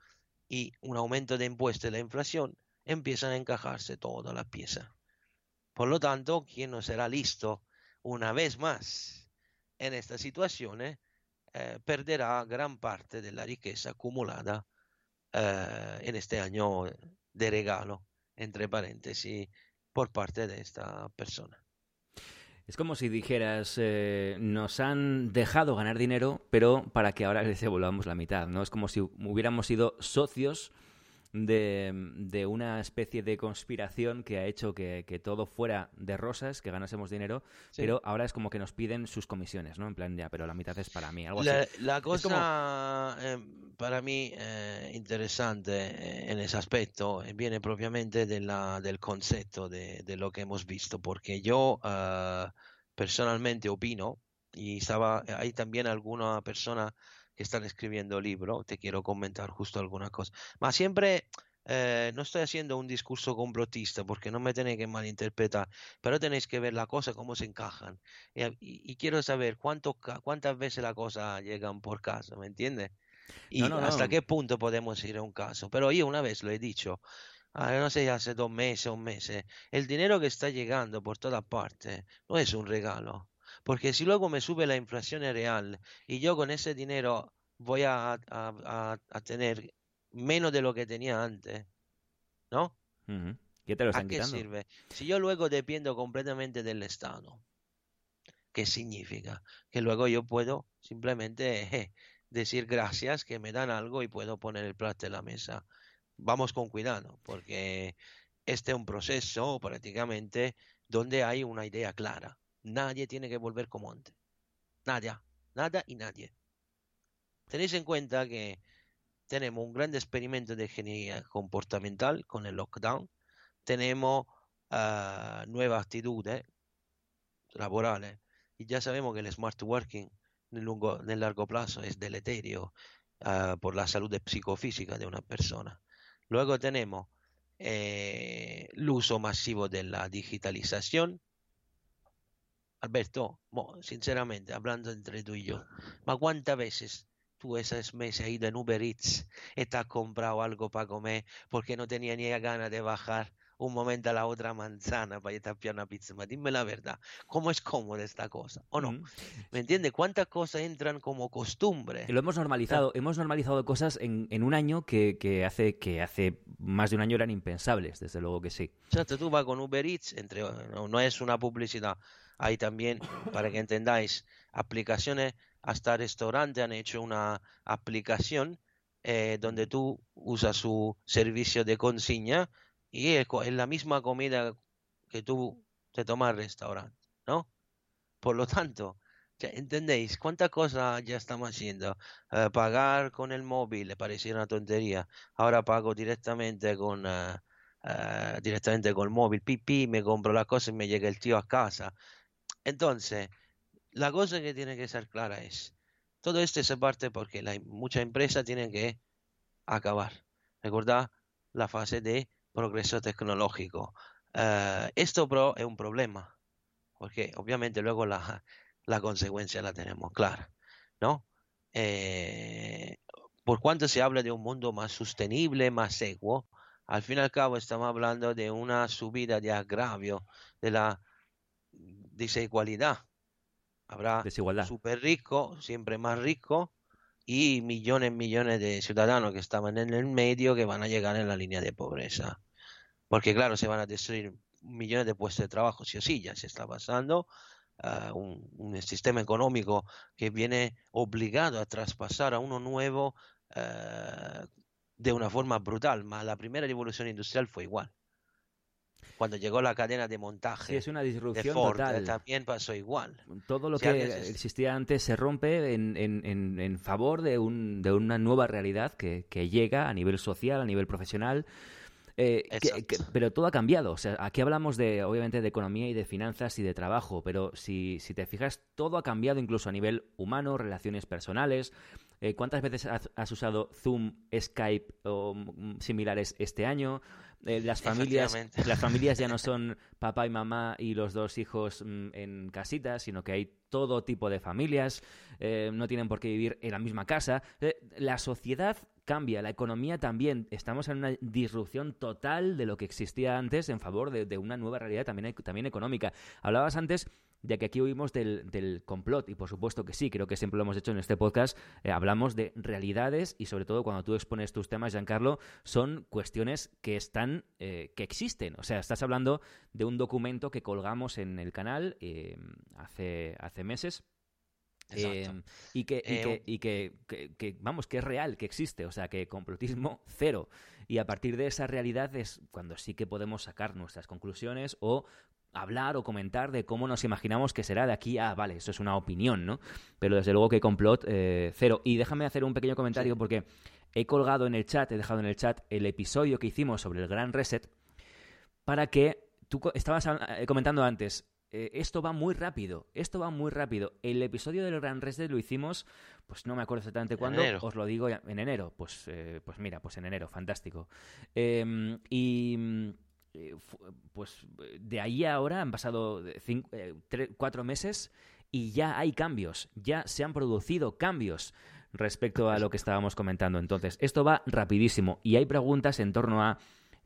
y un aumento de impuestos y la inflación, empiezan a encajarse todas las piezas. Por lo tanto, quien no será listo una vez más en estas situaciones, eh, perderá gran parte de la riqueza acumulada eh, en este año de regalo, entre paréntesis, por parte de esta persona. Es como si dijeras, eh, nos han dejado ganar dinero, pero para que ahora les devolvamos la mitad, ¿no? Es como si hubiéramos sido socios de, de una especie de conspiración que ha hecho que, que todo fuera de rosas, que ganásemos dinero, Sí. pero ahora es como que nos piden sus comisiones, ¿no? En plan, ya, pero la mitad es para mí, algo La, así. la Es como- cosa eh, para mí eh, interesante eh, en ese aspecto viene propiamente de la- del concepto de, de lo que hemos visto, porque yo personalmente opino, y estaba, hay también alguna persona que están escribiendo libro, te quiero comentar justo alguna cosa, mas siempre eh, no estoy haciendo un discurso complotista porque no me tenéis que malinterpretar, pero tenéis que ver la cosa cómo se encajan. Y, y- y quiero saber cuánto, cuántas veces la cosa llegan por caso, ¿me entiendes? Y No, no, hasta no. qué punto podemos ir a un caso. Pero yo una vez lo he dicho, ah, no sé, hace dos meses o un mes, eh, el dinero que está llegando por todas partes no es un regalo. Porque si luego me sube la inflación real y yo con ese dinero voy a, a- a- a tener menos de lo que tenía antes, ¿no? ¿Qué te lo ¿A están qué quitando? sirve? Si yo luego dependo completamente del Estado, ¿qué significa? Que luego yo puedo simplemente eh, decir gracias, que me dan algo y puedo poner el plato en la mesa. Vamos con cuidado, porque este es un proceso prácticamente donde hay una idea clara. Nadie tiene que volver como antes. Nada, nada y nadie. Tenéis en cuenta que tenemos un gran experimento de ingeniería comportamental con el lockdown. Tenemos ah, nuevas actitudes laborales y ya sabemos que el smart working lungo- nel largo plazo es deleterio ah, por la salud psicofísica de una persona. Luego tenemos eh, el uso masivo de la digitalización. Alberto, mo, sinceramente, hablando entre tú y yo, ¿ma cuántas veces tú esos meses has ido en Uber Eats y te has comprado algo para comer porque no tenía ni ganas de bajar un momento a la otra manzana para irte a pillar una pizza? Ma dime la verdad, ¿cómo es cómoda esta cosa? ¿O no? Ujú. ¿Me entiendes? ¿Cuántas cosas entran como costumbre? Lo hemos normalizado, hemos normalizado cosas en, en un año que, que hace, que hace más de un año eran impensables, desde luego que sí. Exacto, tú vas con Uber Eats, entre, no, no es una publicidad. Hay también, para que entendáis, aplicaciones, hasta restaurantes han hecho una aplicación eh, donde tú usas su servicio de consigna y es, la misma comida que tú te tomas al restaurante, ¿no? Por lo tanto, ¿entendéis cuántas cosas ya estamos haciendo? Eh, pagar con el móvil, le parecía una tontería. Ahora pago directamente con, eh, directamente con el móvil, pipí, me compro las cosas y me llega el tío a casa. Entonces, la cosa que tiene que ser clara es, todo esto se parte porque la, muchas empresas tienen que acabar. Recordad la fase de progreso tecnológico. Eh, esto pro es un problema, porque obviamente luego la, la consecuencia la tenemos clara, ¿no? Eh, por cuanto se habla de un mundo más sostenible, más equo, al fin y al cabo estamos hablando de una subida de agravio de la desigualdad. Habrá Desigualdad. súper rico, siempre más rico, y millones, millones de ciudadanos que estaban en el medio que van a llegar en la línea de pobreza. Porque claro, se van a destruir millones de puestos de trabajo, sí o sí, ya se está pasando. ah, un, un sistema económico que viene obligado a traspasar a uno nuevo eh, de una forma brutal. Mas la primera revolución industrial fue igual. Cuando llegó la cadena de montaje Sí, es una de disrupción Ford, eh, total. también pasó igual. Todo lo Si que existía antes se rompe en, en- en- en favor de, un, de una nueva realidad que, que llega a nivel social, a nivel profesional. eh, que- Exacto. que- pero todo ha cambiado. O sea, aquí hablamos de, obviamente, de economía y de finanzas y de trabajo, pero si, si te fijas, todo ha cambiado incluso a nivel humano, relaciones personales. Eh, ¿Cuántas veces has, has usado Zoom, Skype o mm, similares este año? Eh, las familias, las familias ya no (laughs) son papá y mamá y los dos hijos mm, en casita, sino que hay todo tipo de familias, eh, no tienen por qué vivir en la misma casa. La sociedad cambia, la economía también. Estamos en una disrupción total de lo que existía antes en favor de, de una nueva realidad también, también económica. Hablabas antes de que aquí oímos del, del complot, y por supuesto que sí, creo que siempre lo hemos hecho en este podcast, eh, hablamos de realidades y sobre todo cuando tú expones tus temas, Giancarlo, son cuestiones que están, eh, que existen. O sea, estás hablando de un documento que colgamos en el canal eh, hace, hace meses Exacto. Eh, y que, y que- y que- que- que, vamos, que es real, que existe, o sea, que complotismo (laughs) cero. Y a partir de esa realidad es cuando sí que podemos sacar nuestras conclusiones o hablar o comentar de cómo nos imaginamos que será de aquí a, vale, eso es una opinión, ¿no? Pero desde luego que complot eh, cero. Y déjame hacer un pequeño comentario porque he colgado en el chat, he dejado en el chat el episodio que hicimos sobre el Gran Reset para que tú estabas eh, comentando antes, eh, esto va muy rápido, esto va muy rápido. El episodio del Gran Reset lo hicimos, pues no me acuerdo exactamente cuándo, enero. os lo digo ya- en enero. Pues, eh, pues mira, pues en enero, fantástico. Eh, y pues de ahí a ahora han pasado cinco- eh, tre- cuatro meses y ya hay cambios, ya se han producido cambios respecto a lo que estábamos comentando. Entonces, esto va rapidísimo y hay preguntas en torno a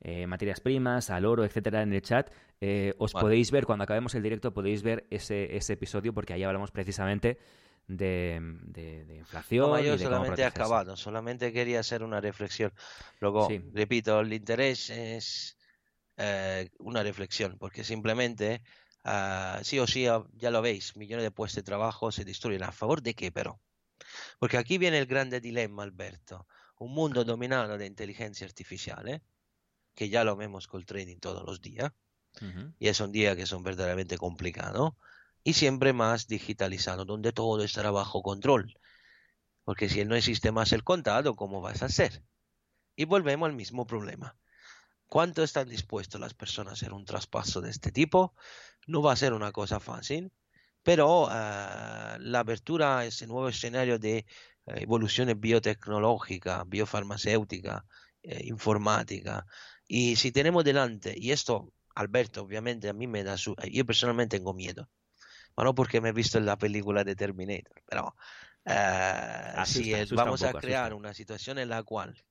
eh, materias primas, al oro, etcétera, en el chat. Eh, os Vale. podéis ver, cuando acabemos el directo, podéis ver ese, ese episodio porque ahí hablamos precisamente de, de- de inflación. No, ma y yo de solamente acabado, solamente quería hacer una reflexión. Luego, Sí. repito, el interés es eh, una reflexión, porque simplemente, ah, sí o sí, ah, ya lo veis, millones de puestos de trabajo se destruyen. ¿A favor de qué, pero? Porque aquí viene el grande dilema, Alberto. Un mundo dominado de inteligencia artificial, ¿eh? que ya lo vemos con el trading todos los días, Ujú. y son días que son verdaderamente complicados, y siempre más digitalizado, donde todo estará bajo control. Porque si no existe más el contado, ¿cómo vas a hacer? Y volvemos al mismo problema. ¿Cuánto están dispuestos las personas a hacer un traspaso de este tipo? No va a ser una cosa fácil, pero ah, la apertura a ese nuevo escenario de eh, evolución biotecnológica, biofarmacéutica, eh, informática, y si tenemos delante, y esto, Alberto, obviamente a mí me da su... Yo personalmente tengo miedo, pero no porque me he visto en la película de Terminator, pero Asusta, si un vamos poco, a crear asusta. una situación en la cual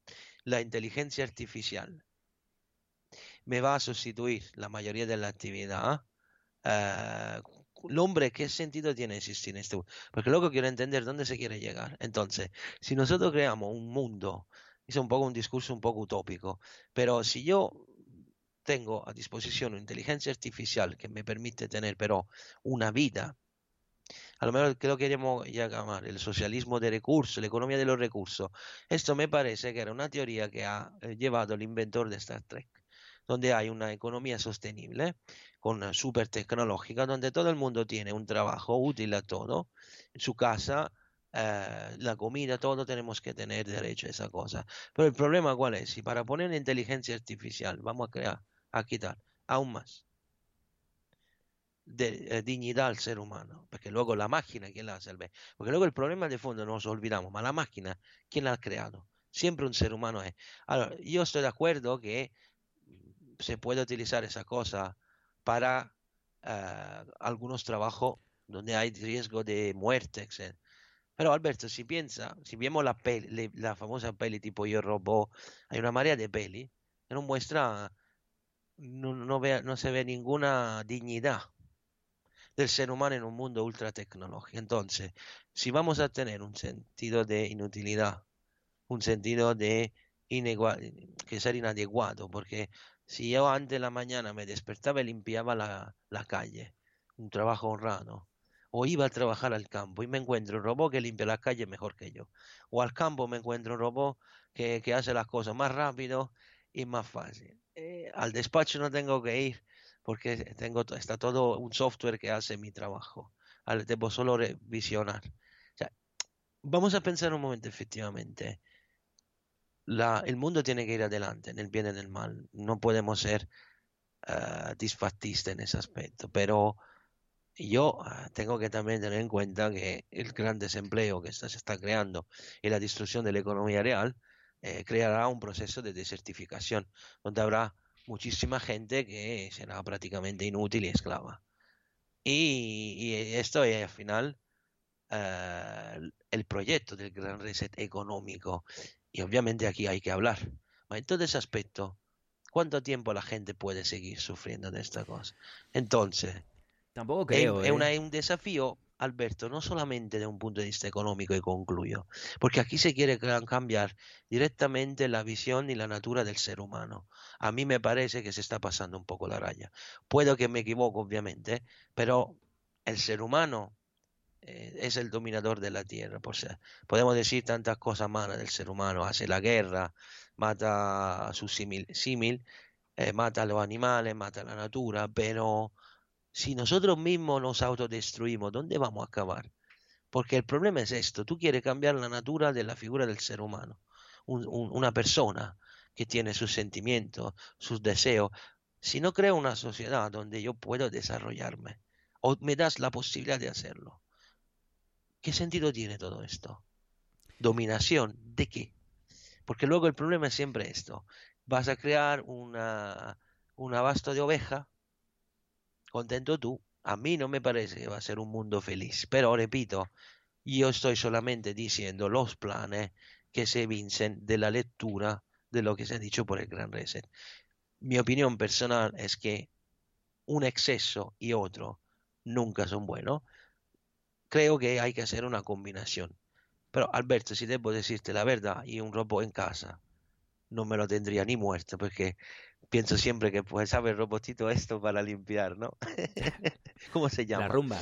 la inteligencia artificial me va a sustituir la mayoría de la actividad, eh, el hombre, ¿qué sentido tiene existir en este? Porque luego quiero entender dónde se quiere llegar. Entonces, si nosotros creamos un mundo, es un poco un discurso un poco utópico, pero si yo tengo a disposición una inteligencia artificial que me permite tener pero una vida, a lo mejor que lo queremos llamar el socialismo de recursos, la economía de los recursos, esto me parece que era una teoría que ha eh, llevado el inventor de Star Trek donde hay una economía sostenible, con una super tecnológica, donde todo el mundo tiene un trabajo útil a todo, su casa, eh, la comida, todo tenemos que tener derecho a esa cosa. Pero el problema cuál es? Si para poner una inteligencia artificial vamos a crear, a quitar aún más eh, dignidad al ser humano, porque luego la máquina, ¿quién la hace? Porque luego el problema de fondo no nos olvidamos, ma la máquina, ¿quién la ha creado? Siempre un ser humano es. Ahora, yo estoy de acuerdo que se puede utilizar esa cosa para eh, algunos trabajos donde hay riesgo de muerte, etc. Pero Alberto, si piensa, si vemos la famosa peli tipo Yo Robot, hay una marea de peli que no muestra, no, no, se ve ninguna dignidad del ser humano en un mundo ultra tecnológico. Entonces, si vamos a tener un sentido de inutilidad, un sentido de que ser inadecuado, porque si yo antes de la mañana me despertaba y limpiaba la, la calle, un trabajo honrado, o iba a trabajar al campo y me encuentro un robot que limpia la calle mejor que yo, o al campo me encuentro un robot que, que hace las cosas más rápido y más fácil. Eh, al despacho no tengo que ir porque tengo, está todo un software que hace mi trabajo. Al, debo solo revisionar. Vamos a pensar un momento efectivamente la- el mundo tiene que ir adelante en el bien y en el mal. No podemos ser disfatistas en ese aspecto. Pero yo eh, tengo que también tener en cuenta que el gran desempleo que está- se está creando y la destrucción de la economía real eh, creará un proceso de desertificación, donde habrá muchísima gente que será prácticamente inútil y esclava. Y, y esto es al final eh, el proyecto del gran reset económico. Y obviamente aquí hay que hablar. En todo ese aspecto, ¿cuánto tiempo la gente puede seguir sufriendo de esta cosa? Entonces, Tampoco creo. es ¿eh? una- es un desafío, Alberto, no solamente de un punto de vista económico y concluyo, porque aquí se quiere ca- cambiar directamente la visión y la natura del ser humano. A mí me parece que se está pasando un poco la raya. Puedo que me equivoco, obviamente, pero el ser humano eh, es el dominador de la tierra. Por ser- podemos decir tantas cosas malas del ser humano, hace la guerra, mata a su símil, eh, mata a los animales, mata a la natura, pero si nosotros mismos nos autodestruimos, ¿dónde vamos a acabar? Porque el problema es esto, tú quieres cambiar la natura de la figura del ser humano, un- un- una persona que tiene sus sentimientos, sus deseos. Si no creo una sociedad donde yo puedo desarrollarme, o me das la posibilidad de hacerlo, ¿qué sentido tiene todo esto? ¿Dominación? ¿De qué? Porque luego el problema es siempre esto. Vas a crear una, un abasto de oveja, contento tú. A mí no me parece que va a ser un mundo feliz. Pero repito, yo estoy solamente diciendo los planes que se vincen de la lectura de lo que se ha dicho por el Gran Reset. Mi opinión personal es que un exceso y otro nunca son buenos. Creo que hay que hacer una combinación. Pero Alberto, si debo decirte la verdad, y un robot en casa no me lo tendría ni muerto, porque pienso siempre que pues sabe el robotito esto para limpiar, ¿no? (laughs) ¿Cómo se llama? La rumba.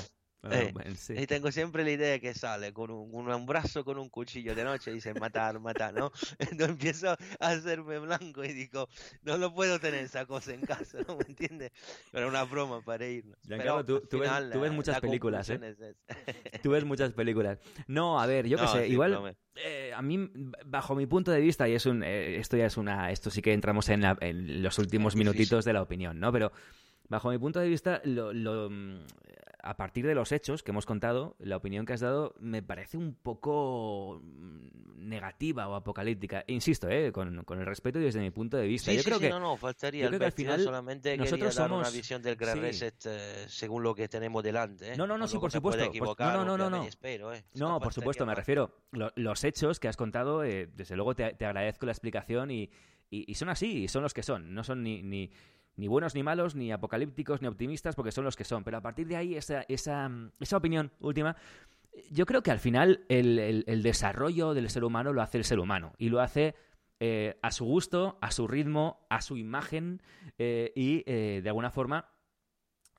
Eh, sí. Y tengo siempre la idea que sale con un, un- un brazo con un cuchillo de noche y dice matar, matar, ¿no? (laughs) Entonces empiezo a hacerme blanco y digo, no lo puedo tener esa cosa en casa, ¿no me entiendes? Pero una broma para irnos. Pero tú- tú ves- tú muchas la películas, ¿eh? es. (laughs) Tú ves muchas películas. No, a ver, yo qué sé, sí, igual eh, a mí, bajo mi punto de vista, y es un, eh, esto ya es una, esto sí que entramos en, la- en los últimos minutitos de la opinión, ¿no? Pero bajo mi punto de vista, lo, lo, a partir de los hechos que hemos contado, la opinión que has dado me parece un poco mm, negativa o apocalíptica. Insisto, eh, con, con el respeto y desde mi punto de vista. Sí, yo sí, creo sí, que no, no, faltaría. yo creo que al final solamente nosotros dar somos- una visión del Gran. Reset eh, según lo que tenemos delante. ¿eh? No, no, no, sí, por supuesto, por- no, no, no, no, espero, ¿eh? No, por supuesto, me refiero. Lo- los hechos que has contado, eh, desde luego te, te agradezco la explicación y, y- y son así, y son los que son. No son ni, ni, ni buenos ni malos, ni apocalípticos, ni optimistas, porque son los que son. Pero a partir de ahí, esa, esa, esa opinión última, yo creo que al final el, el- el desarrollo del ser humano lo hace el ser humano y lo hace eh, a su gusto, a su ritmo, a su imagen eh, y eh, de alguna forma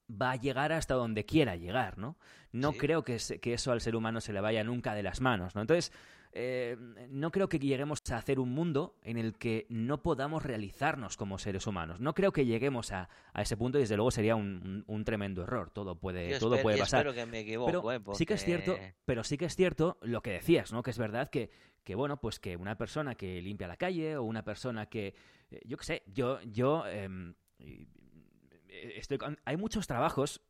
va a llegar hasta donde quiera llegar, ¿no? No Sí. creo que, que eso al ser humano se le vaya nunca de las manos, ¿no? Entonces, eh, no creo que lleguemos a hacer un mundo en el que no podamos realizarnos como seres humanos. No creo que lleguemos a, a ese punto y desde luego sería un, un- un tremendo error. Todo puede, Yo todo espero- puede pasar. espero que me equivoco, Pero ¿eh? sí que es cierto, pero sí que es cierto lo que decías, ¿no? Que es verdad que, que bueno, pues que una persona que limpia la calle o una persona que, eh, yo qué sé, yo, yo, em, eh, estoy, hay muchos trabajos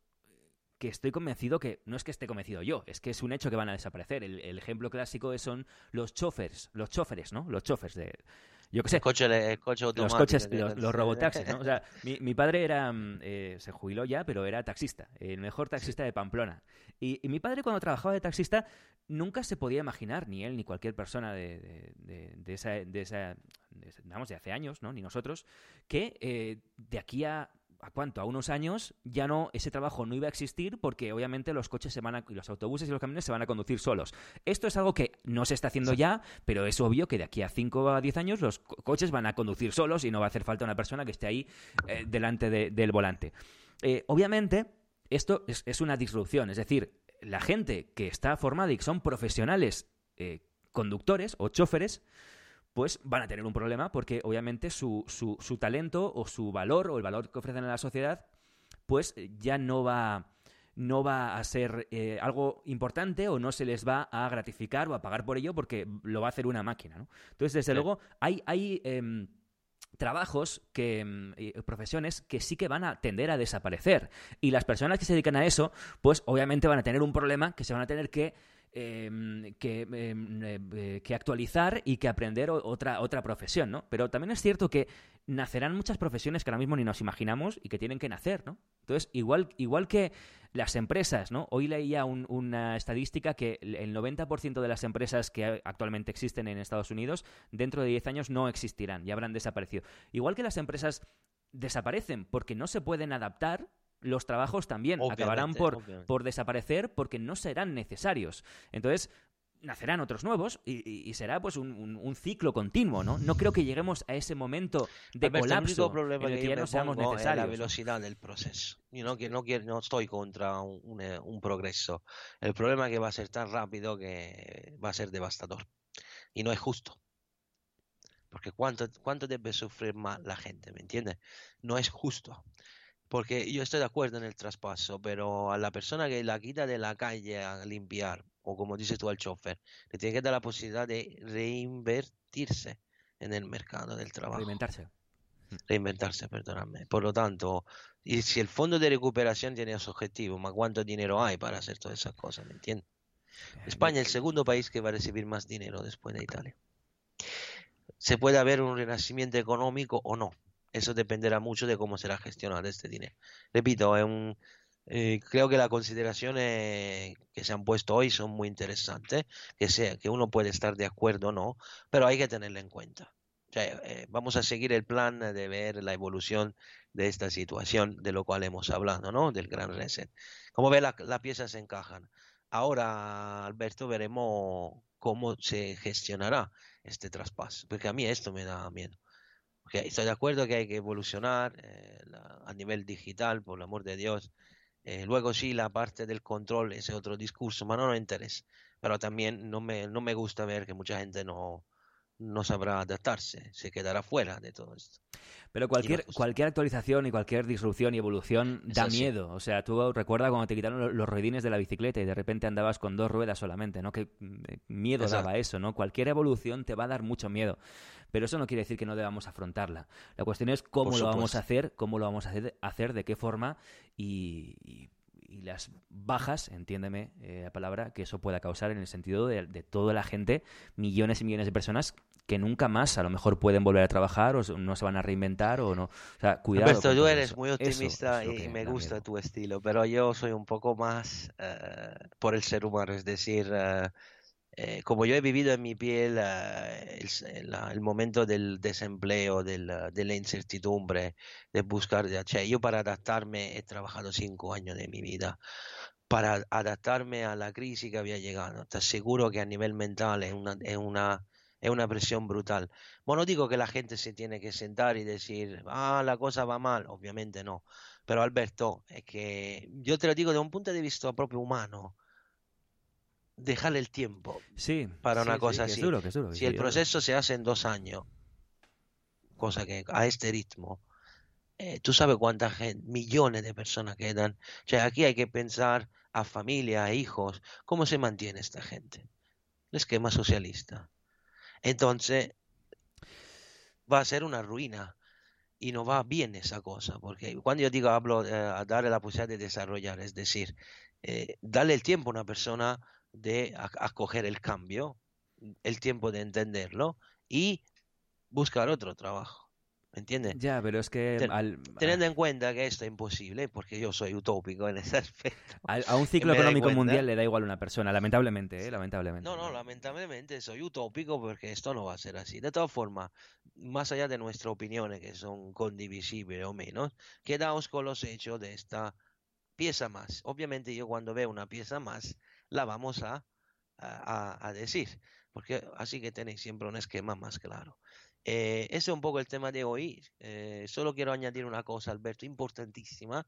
que estoy convencido que no es que esté convencido yo, es que es un hecho que van a desaparecer. El, el ejemplo clásico es- son los chofers, los choferes, ¿no? Los chofers de, yo qué sé, El coche, el coche los automático. coches, los, no los sé. robotaxis, ¿no? O sea, mi, mi padre era, mm, eh, se jubiló ya, pero era taxista, el mejor taxista de Pamplona. Y, y mi padre cuando trabajaba de taxista nunca se podía imaginar, ni él ni cualquier persona de, de, de- de esa, de esa, vamos, de hace años, ¿no? Ni nosotros, que eh, de aquí a ¿A cuánto? A unos años ya no, ese trabajo no iba a existir porque obviamente los coches se van a, los autobuses y los camiones se van a conducir solos. Esto es algo que no se está haciendo ya, pero es obvio que de aquí a 5 a 10 años los co- coches van a conducir solos y no va a hacer falta una persona que esté ahí eh, delante de- del volante. Eh, obviamente, esto es, es una disrupción, es decir, la gente que está formada y que son profesionales eh, conductores o choferes, pues van a tener un problema porque obviamente su, su, su talento o su valor o el valor que ofrecen a la sociedad, pues eh, ya no va, no va a ser eh, algo importante o no se les va a gratificar o a pagar por ello porque lo va a hacer una máquina. ¿no? Entonces, desde Sí. luego, hay, hay em, trabajos que em, y profesiones que sí que van a tender a desaparecer y las personas que se dedican a eso pues obviamente van a tener un problema que se van a tener que em, que, em, eh, que actualizar y que aprender otra, otra profesión, ¿no? Pero también es cierto que nacerán muchas profesiones que ahora mismo ni nos imaginamos y que tienen que nacer, ¿no? Entonces, igual, igual que las empresas, ¿no? Hoy leía un- una estadística que el 90% de las empresas que actualmente existen en Estados Unidos, dentro de 10 años no existirán, ya habrán desaparecido. Igual que las empresas desaparecen porque no se pueden adaptar, los trabajos también Obviamente, acabarán por, obviamente. por desaparecer porque no serán necesarios. Entonces, nacerán otros nuevos y, será pues un, un- un ciclo continuo, ¿no? No creo que lleguemos a ese momento de el colapso único problema en el que ya no seamos es la necesarios. velocidad del proceso. No, que no, quiero, no estoy contra un, eh, un progreso. El problema es que va a ser tan rápido que va a ser devastador. Y no es justo. Porque cuánto, cuánto debe sufrir más la gente, ¿me entiendes? No es justo. Porque yo estoy de acuerdo en el traspaso, pero a la persona que la quita de la calle a limpiar, o como dices tú al chofer, le tiene que dar la posibilidad de reinvertirse en el mercado del trabajo Reinventarse. reinventarse, perdóname. Por lo tanto, y si el fondo de recuperación tiene su objetivo, ¿más cuánto dinero hay para hacer todas esas cosas? ¿Me entiendes? España es el segundo país que va a recibir más dinero después de Italia. Se puede haber un renacimiento económico o no. Eso dependerá mucho de cómo será gestionado este dinero. Repito, eh, creo que las consideraciones que se han puesto hoy son muy interesantes, que, sea, que uno puede estar de acuerdo o no, pero hay que tenerlo en cuenta. Eh, vamos a seguir el plan de ver la evolución de esta situación, de lo cual hemos hablado, ¿no? Del gran reset. Como ve, la- las piezas se encajan. Ahora, Alberto, veremos cómo se gestionará este traspaso, porque a mí esto me da miedo. Estoy de acuerdo que hay que evolucionar eh, a nivel digital, por el amor de Dios. Eh, luego sí, la parte del control es otro discurso, pero no nos interesa. Pero también no me, no me gusta ver que mucha gente no, no sabrá adaptarse, se quedará fuera de todo esto. Pero cualquier, cualquier actualización y cualquier disrupción y evolución da así. miedo. O sea, tú recuerda cuando te quitaron lo- los ruedines de la bicicleta y de repente andabas con dos ruedas solamente, ¿no? Qué mm, miedo Exacto. daba eso, ¿no? Cualquier evolución te va a dar mucho miedo. Pero eso no quiere decir que no debamos afrontarla. La cuestión es cómo lo vamos a hacer, cómo lo vamos a hacer, hacer de qué forma y, y- y las bajas, entiéndeme eh, la palabra, que eso pueda causar en el sentido de, de toda la gente, millones y millones de personas que nunca más a lo mejor pueden volver a trabajar o no se van a reinventar o no. O sea, cuidado. Alberto, tú eres eso. muy optimista y me gusta miedo. tu estilo, pero yo soy un poco más eh, por el ser humano, es decir, eh, eh, como yo he vivido en mi piel eh, el, s- la- el momento del desempleo, del, de la incertidumbre, de buscar, de, yo para adaptarme he trabajado cinco años de mi vida. Para adaptarme a la crisis que había llegado, te aseguro que a nivel mental es una, es una, es una presión brutal. Bueno, no digo que la gente se tiene que sentar y decir, ah, la cosa va mal, obviamente no. Pero Alberto, es que yo te lo digo de un punto de vista propio humano, dejarle el tiempo Sí, para sí, una sí, cosa que así. Duro, que duro, que Si el sí, proceso se hace en dos años, cosa que a este ritmo, eh, tú sabes cuánta gente, millones de personas quedan. O sea, aquí hay que pensar a familia, a hijos, cómo se mantiene esta gente. El esquema socialista. Entonces, va a ser una ruina y no va bien esa cosa, porque cuando yo digo hablo eh, a darle la posibilidad de desarrollar, es decir, eh, darle el tiempo a una persona de acoger el cambio, el tiempo de entenderlo y buscar otro trabajo. ¿Me entiendes? Ya, pero es que Ten- al, Teniendo en cuenta que esto es imposible, porque yo soy utópico en ese (laughs) aspecto. a, a un ciclo económico cuenta. mundial le da igual una persona, lamentablemente, ¿eh? Lamentablemente. No, no, lamentablemente soy utópico porque esto no va a ser así. De todas formas, más allá de nuestras opiniones que son condivisibles o menos, quedaos con los hechos de esta pieza más. Obviamente yo cuando veo una pieza más, la vamos a, a, a decir, porque así que tenéis siempre un esquema más claro. Eh, ese es un poco el tema de hoy. Eh, solo quiero añadir una cosa, Alberto, importantísima.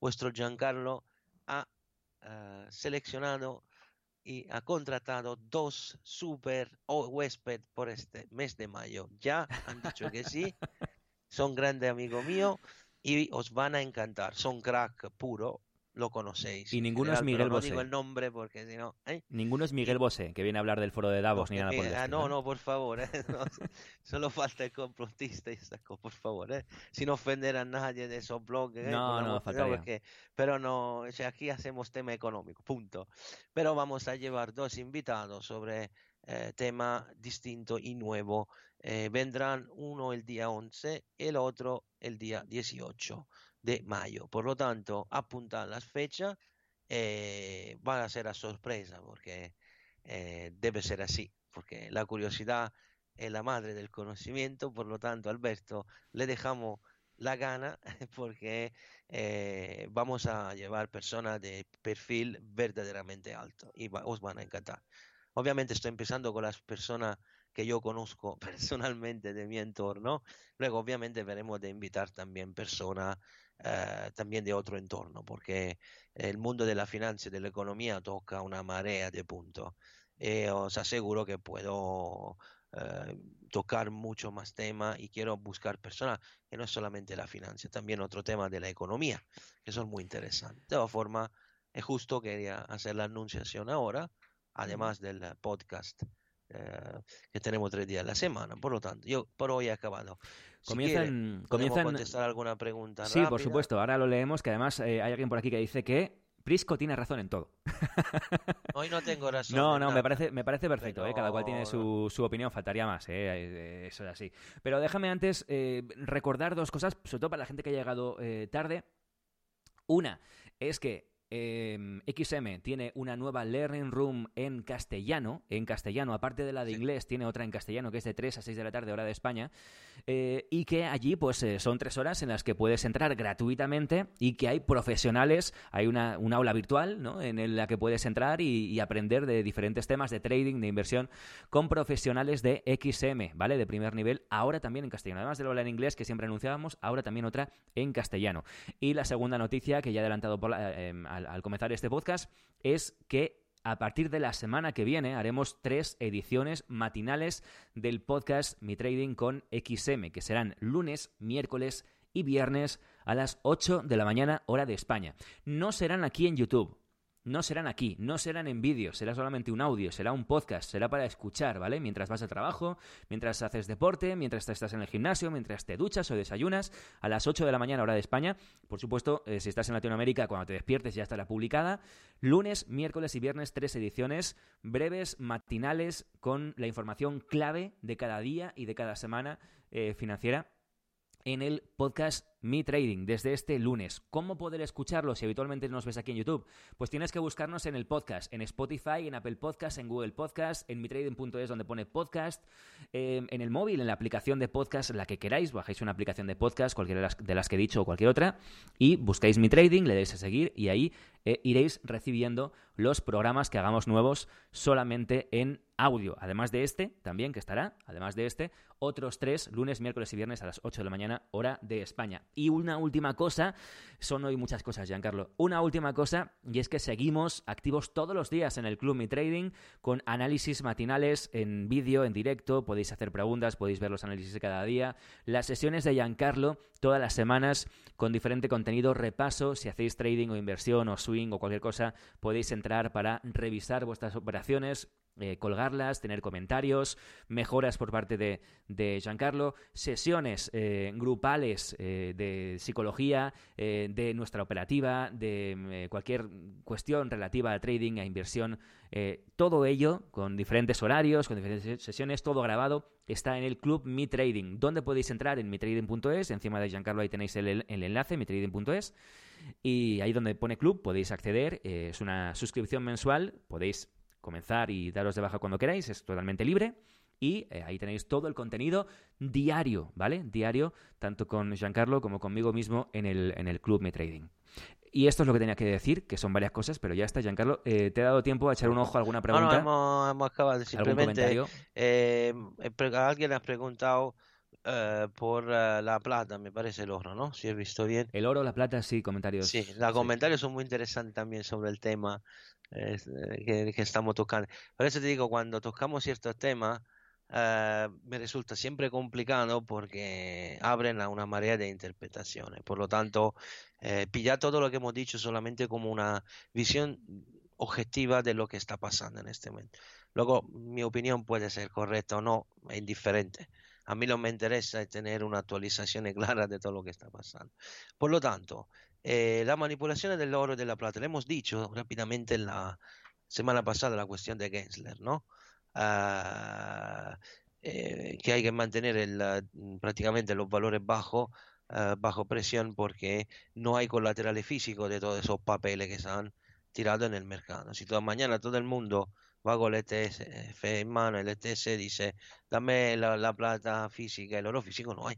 Vuestro Giancarlo ha eh, seleccionado y ha contratado dos super o- huésped por este mes de mayo. Ya han dicho que sí, (laughs) son grandes amigos míos y os van a encantar. Son crack puro, lo conocéis. Y ninguno es Miguel pero no Bosé. digo el nombre porque si no... ¿eh? Ninguno es Miguel Bosé, que viene a hablar del foro de Davos ni No, nada por el eh, estilo, no, no, por favor, eh, (laughs) no, solo falta el complotista y esas cosas, por favor, eh, sin ofender a nadie de esos blogs, No, no, faltaría. porque- pero no, o sea, aquí hacemos tema económico, punto. Pero vamos a llevar dos invitados sobre tema distinto y nuevo. Vendrán uno el día 11, el otro el día 18 de mayo. Por lo tanto, apuntad las fechas, eh, van a ser a sorpresa, porque eh, debe ser así, porque la curiosidad es la madre del conocimiento, por lo tanto, Alberto, le dejamos la gana (laughs) porque eh, vamos a llevar personas de perfil verdaderamente alto y va- os van a encantar. Obviamente estoy empezando con las personas que yo conozco (laughs) personalmente de mi entorno. Luego, obviamente, veremos de invitar también personas eh, también de otro entorno, porque el mundo de la finanza y de la economía toca una marea de puntos. Y os aseguro que puedo eh, tocar mucho más temas y quiero buscar personas que no es solamente la finanza, también otro tema de la economía, que son muy interesantes. De todas formas, es justo quería hacer la anunciación ahora, además del podcast eh, que tenemos tres días a la semana. Por lo tanto, yo por hoy he acabado. Si Comienzan, quiere, ¿podemos comienzan... contestar alguna pregunta Sí, por supuesto. Ahora lo leemos, que además eh, hay alguien por aquí que dice que Prisco tiene razón en todo. (laughs) Hoy no tengo razón. No, no, me parece, me parece perfecto, ¿eh? cada cual tiene su, su opinión, faltaría más, eso es así. Pero déjame antes eh, recordar dos cosas, sobre todo para la gente que ha llegado tarde. Una es que eh, XM tiene una nueva Learning Room en castellano, en castellano, aparte de la de Sí. inglés, tiene otra en castellano que es de 3 a 6 de la tarde, hora de España, eh, y que allí pues eh, son tres horas en las que puedes entrar gratuitamente y que hay profesionales, hay una, una aula virtual ¿no? en la que puedes entrar y, y aprender de diferentes temas de trading, de inversión, con profesionales de XM, ¿vale? De primer nivel, ahora también en castellano. Además de la aula en inglés que siempre anunciábamos, ahora también otra en castellano. Y la segunda noticia que ya he adelantado por la- em, al, comenzar este podcast es que a partir de la semana que viene haremos tres ediciones matinales del podcast Mi Trading con XM, que serán lunes, miércoles y viernes a las 8 de la mañana hora de España. No serán aquí en YouTube. No serán aquí, no serán en vídeo, será solamente un audio, será un podcast, será para escuchar, ¿vale? Mientras vas al trabajo, mientras haces deporte, mientras estás en el gimnasio, mientras te duchas o desayunas, a las 8 de la mañana hora de España. Por supuesto, eh, si estás en Latinoamérica, cuando te despiertes ya estará publicada. Lunes, miércoles y viernes, tres ediciones breves, matinales, con la información clave de cada día y de cada semana eh, financiera en el podcast Mi Trading desde este lunes. ¿Cómo poder escucharlo si habitualmente nos ves aquí en YouTube? Pues tienes que buscarnos en el podcast, en Spotify, en Apple Podcast, en Google Podcast, en mitrading.es donde pone podcast, eh, en el móvil, en la aplicación de podcast, la que queráis, bajáis una aplicación de podcast, cualquiera de las, de que he dicho o cualquier otra, y buscáis Mi Trading, le dais a seguir y ahí eh, iréis recibiendo los programas que hagamos nuevos solamente en audio. Además de este, también que estará, además de este, otros tres, lunes, miércoles y viernes a las 8 de la mañana, hora de España. Y una última cosa, son hoy muchas cosas, Giancarlo. Una última cosa, y es que seguimos activos todos los días en el Club Mi Trading con análisis matinales en vídeo, en directo. Podéis hacer preguntas, podéis ver los análisis de cada día. Las sesiones de Giancarlo todas las semanas con diferente contenido, repaso. Si hacéis trading o inversión o swing o cualquier cosa, podéis entrar para revisar vuestras operaciones eh, colgarlas, tener comentarios, mejoras por parte de, Giancarlo, sesiones eh, grupales eh, de psicología, de nuestra operativa, de eh, cualquier cuestión relativa a trading, a inversión, todo ello con diferentes horarios, con diferentes sesiones, todo grabado, está en el club Mi Trading. ¿Dónde podéis entrar? En mitrading.es, encima de Giancarlo ahí tenéis el, el enlace, mitrading.es, y ahí donde pone club podéis acceder, es una suscripción mensual, podéis comenzar y daros de baja cuando queráis, es totalmente libre. Y eh, ahí tenéis todo el contenido diario, ¿vale? Diario, tanto con Giancarlo como conmigo mismo en el, en el Club Me Trading. Y esto es lo que tenía que decir, que son varias cosas, pero ya está, Giancarlo. Eh, ¿Te he dado tiempo a echar un ojo a alguna pregunta? no, hemos, hemos acabado. ¿Algún Simplemente comentario? eh, alguien ha preguntado eh, por eh, la plata, me parece el oro, ¿no? Si he visto bien. El oro, la plata, sí, comentarios. Sí, los comentarios son muy interesantes también sobre el tema eh, que, que estamos tocando. Por eso te digo, cuando tocamos ciertos temas, eh, me resulta siempre complicado porque abren a una marea de interpretaciones. Por lo tanto, pillar todo lo que hemos dicho solamente como una visión objetiva de lo que está pasando en este momento. Luego, mi opinión puede ser correcta o no, es indiferente. A mí lo que me interesa es tener una actualización (laughs) clara de todo lo que está pasando. Por lo tanto, eh, la manipulación del oro y de la plata, le hemos dicho rápidamente en la semana pasada la cuestión de Gensler, ¿no? Ah, eh, que hay que mantener ah, prácticamente los valores bajos, ah, bajo presión, porque no hay colaterales físicos de todos esos papeles que se han tirado en el mercado. Si toda mañana todo el mundo va con el ETS en mano, el ETS dice, dame la, la plata física, el oro físico no hay.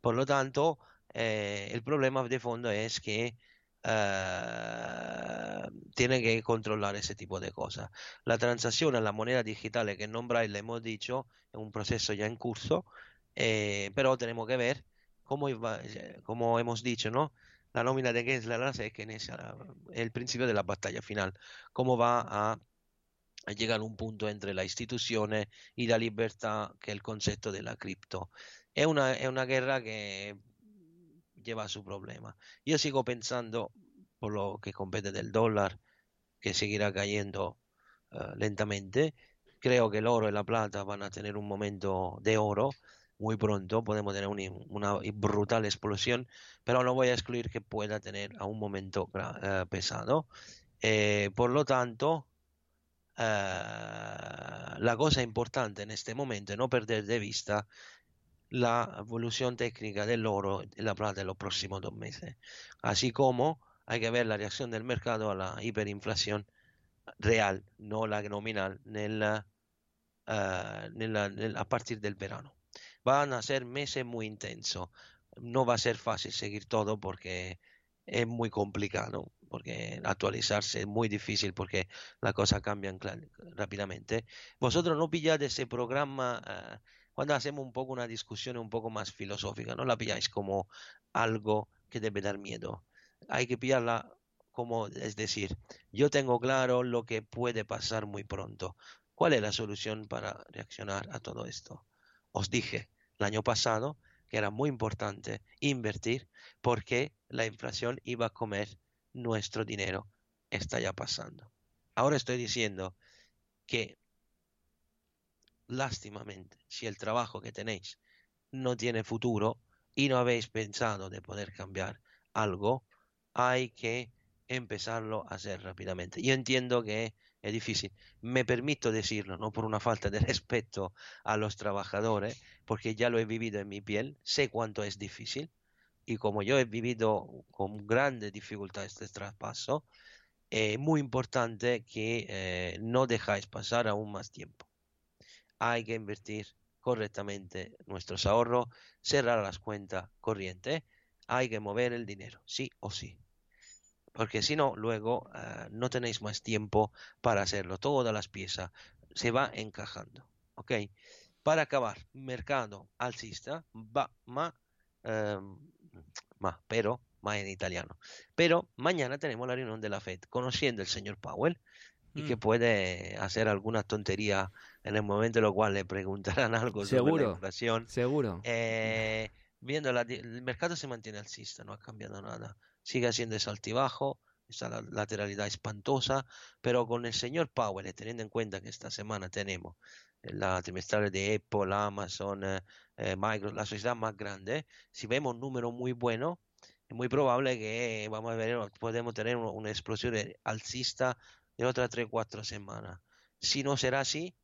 Por lo tanto, eh, el problema de fondo es que eh, tiene que controlar ese tipo de cosas. La transacción en la moneda digital que en non braille hemos dicho es un proceso ya en curso, eh, pero tenemos que ver cómo, iba, como hemos dicho, ¿no? La nómina de Gensler sé que es el principio de la batalla final, cómo va a, a llegar a un punto entre la instituzione y la libertà che è il concetto della cripto. È una, è una guerra che lleva su problema. Io sigo pensando, por lo que compete del dólar, que seguirá cayendo uh, lentamente. Creo que el oro y la plata van a tener un momento de oro muy pronto. Podemos tener un, una brutal explosión, pero no voy a excluir que pueda tener a un momento uh, pesado. Eh, por lo tanto, uh, la cosa importante en este momento es no perder de vista la evolución técnica del oro y la plata en los próximos dos meses, así como hay que ver la reacción del mercado a la hiperinflación real, no la nominal, nella, uh, nella, nella, a partir del verano. Van a ser meses muy intensos. No va a ser fácil seguir todo porque es muy complicado, porque actualizarse es muy difícil porque las cosas cambian rápidamente. Vosotros no pilláis ese programa uh, cuando hacemos un poco una discusión un poco más filosófica, no la pilláis como algo que debe dar miedo. Hay que pillarla como, es decir, yo tengo claro lo que puede pasar muy pronto. ¿Cuál es la solución para reaccionar a todo esto? Os dije el año pasado que era muy importante invertir porque la inflación iba a comer nuestro dinero. Está ya pasando. Ahora estoy diciendo que lástimamente, si el trabajo que tenéis no tiene futuro y no habéis pensado de poder cambiar algo, hay que empezarlo a hacer rápidamente. Yo entiendo que es difícil. Me permito decirlo, no por una falta de (laughs) respeto a los trabajadores, porque ya lo he vivido en mi piel, sé cuánto es difícil y como yo he vivido con grandes dificultades este traspaso, es muy importante que eh, no dejáis pasar aún más tiempo hay que invertir correctamente nuestros ahorros, cerrar las cuentas corrientes, hay que mover el dinero, sí o sí. Porque si no, luego uh, no tenéis más tiempo para hacerlo. Todas las piezas se va encajando. ¿Ok? Para acabar, mercado alcista, va, ma, eh, ma, pero, ma en italiano. Pero mañana tenemos la reunión de la Fed, conociendo el señor Powell, y que mm. puede hacer alguna tontería en el momento en lo cual le preguntarán (laughs) algo seguro, sobre la inflación. Seguro. Eh, viendo la, el mercado se mantiene alcista, no ha cambiado nada. Sigue haciendo ese altibajo, esa lateralidad espantosa, pero con el señor Powell, teniendo en cuenta que esta semana tenemos la trimestral de Apple, Amazon, eh, eh la sociedad más grande, si vemos un número muy bueno, es muy probable que vamos a ver, podemos tener una explosión alcista de otras 3-4 semanas. Si no será así,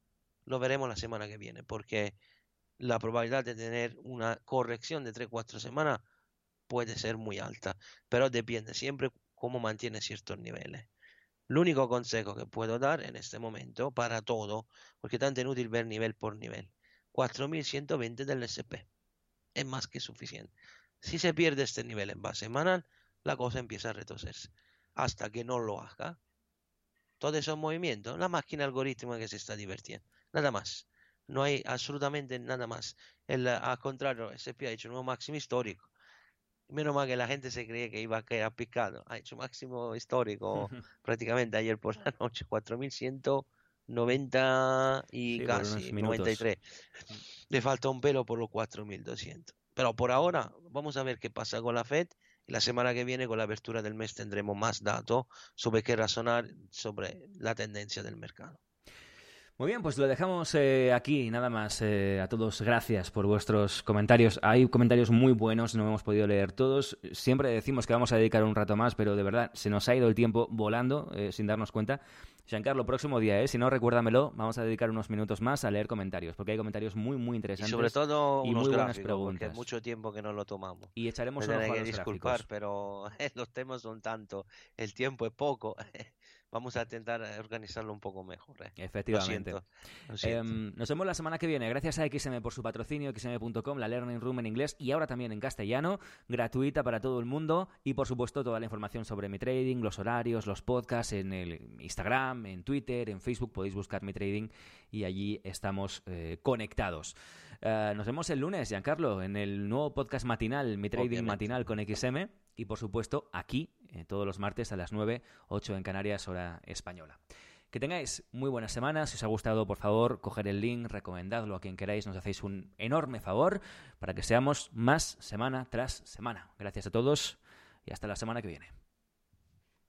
lo veremos la semana que viene, porque la probabilidad de tener una corrección de 3-4 semanas puede ser muy alta, pero depende siempre cómo mantiene ciertos niveles. El único consejo que puedo dar en este momento para todo, porque tanto inútil ver nivel por nivel, 4120 del SP. Es más que suficiente. Si se pierde este nivel en base semanal, la cosa empieza a retrocederse. Hasta que no lo haga, todo esos movimientos, la máquina algorítmica que se está divirtiendo. Nada más. No hay absolutamente nada más. El, al contrario, SP ha hecho un nuevo máximo histórico. Menos mal que la gente se creía que iba a quedar picado. Ha hecho máximo histórico prácticamente ayer por la noche, 4190 y Sí, casi unos minutos. 93. Le falta un pelo por los 4200. Pero por ahora, vamos a ver qué pasa con la Fed. La semana que viene, con la apertura del mes, tendremos más datos sobre qué razonar sobre la tendencia del mercado. Muy bien, pues lo dejamos eh, aquí, nada más. Eh, a todos, gracias por vuestros comentarios. Hay comentarios muy buenos, no hemos podido leer todos. Siempre decimos que vamos a dedicar un rato más, pero de verdad se nos ha ido el tiempo volando eh, sin darnos cuenta. Giancarlo, próximo día, ¿eh? si no, recuérdamelo, vamos a dedicar unos minutos más a leer comentarios, porque hay comentarios muy, muy Y interesantes. sobre todo y unos muy buenas gráficos, porque preguntas. es mucho tiempo que no lo tomamos. Y echaremos un ojo a los disculpar, gráficos. pero (laughs) los temas son tanto, el tiempo es poco. (laughs) vamos a intentar organizarlo un poco mejor. ¿eh? Efectivamente. Lo siento, lo siento. Em, nos vemos la semana que viene. Gracias a XM por su patrocinio, xm.com, la Learning Room en inglés y ahora también en castellano, gratuita para todo el mundo y por supuesto toda la información sobre mi trading, los horarios, los podcasts en el Instagram, en Twitter, en Facebook, podéis buscar mi trading y allí estamos eh, conectados. Eh, nos vemos el lunes, Giancarlo, en el nuevo podcast matinal, mi trading Obviamente. matinal con XM y por supuesto aquí eh, todos los martes a las 9, 8 en Canarias, hora española. Que tengáis muy buena semana. Si os ha gustado, por favor, coger el link, recomendadlo a quien queráis. Nos hacéis un enorme favor para que seamos más semana tras semana. Gracias a todos y hasta la semana que viene.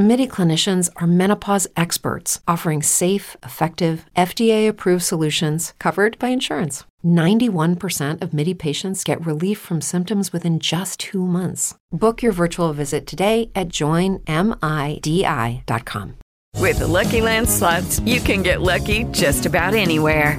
MIDI clinicians are menopause experts, offering safe, effective, FDA approved solutions covered by insurance. 91% of MIDI patients get relief from symptoms within just two months. Book your virtual visit today at joinmidi.com. With the Lucky Land slots, you can get lucky just about anywhere.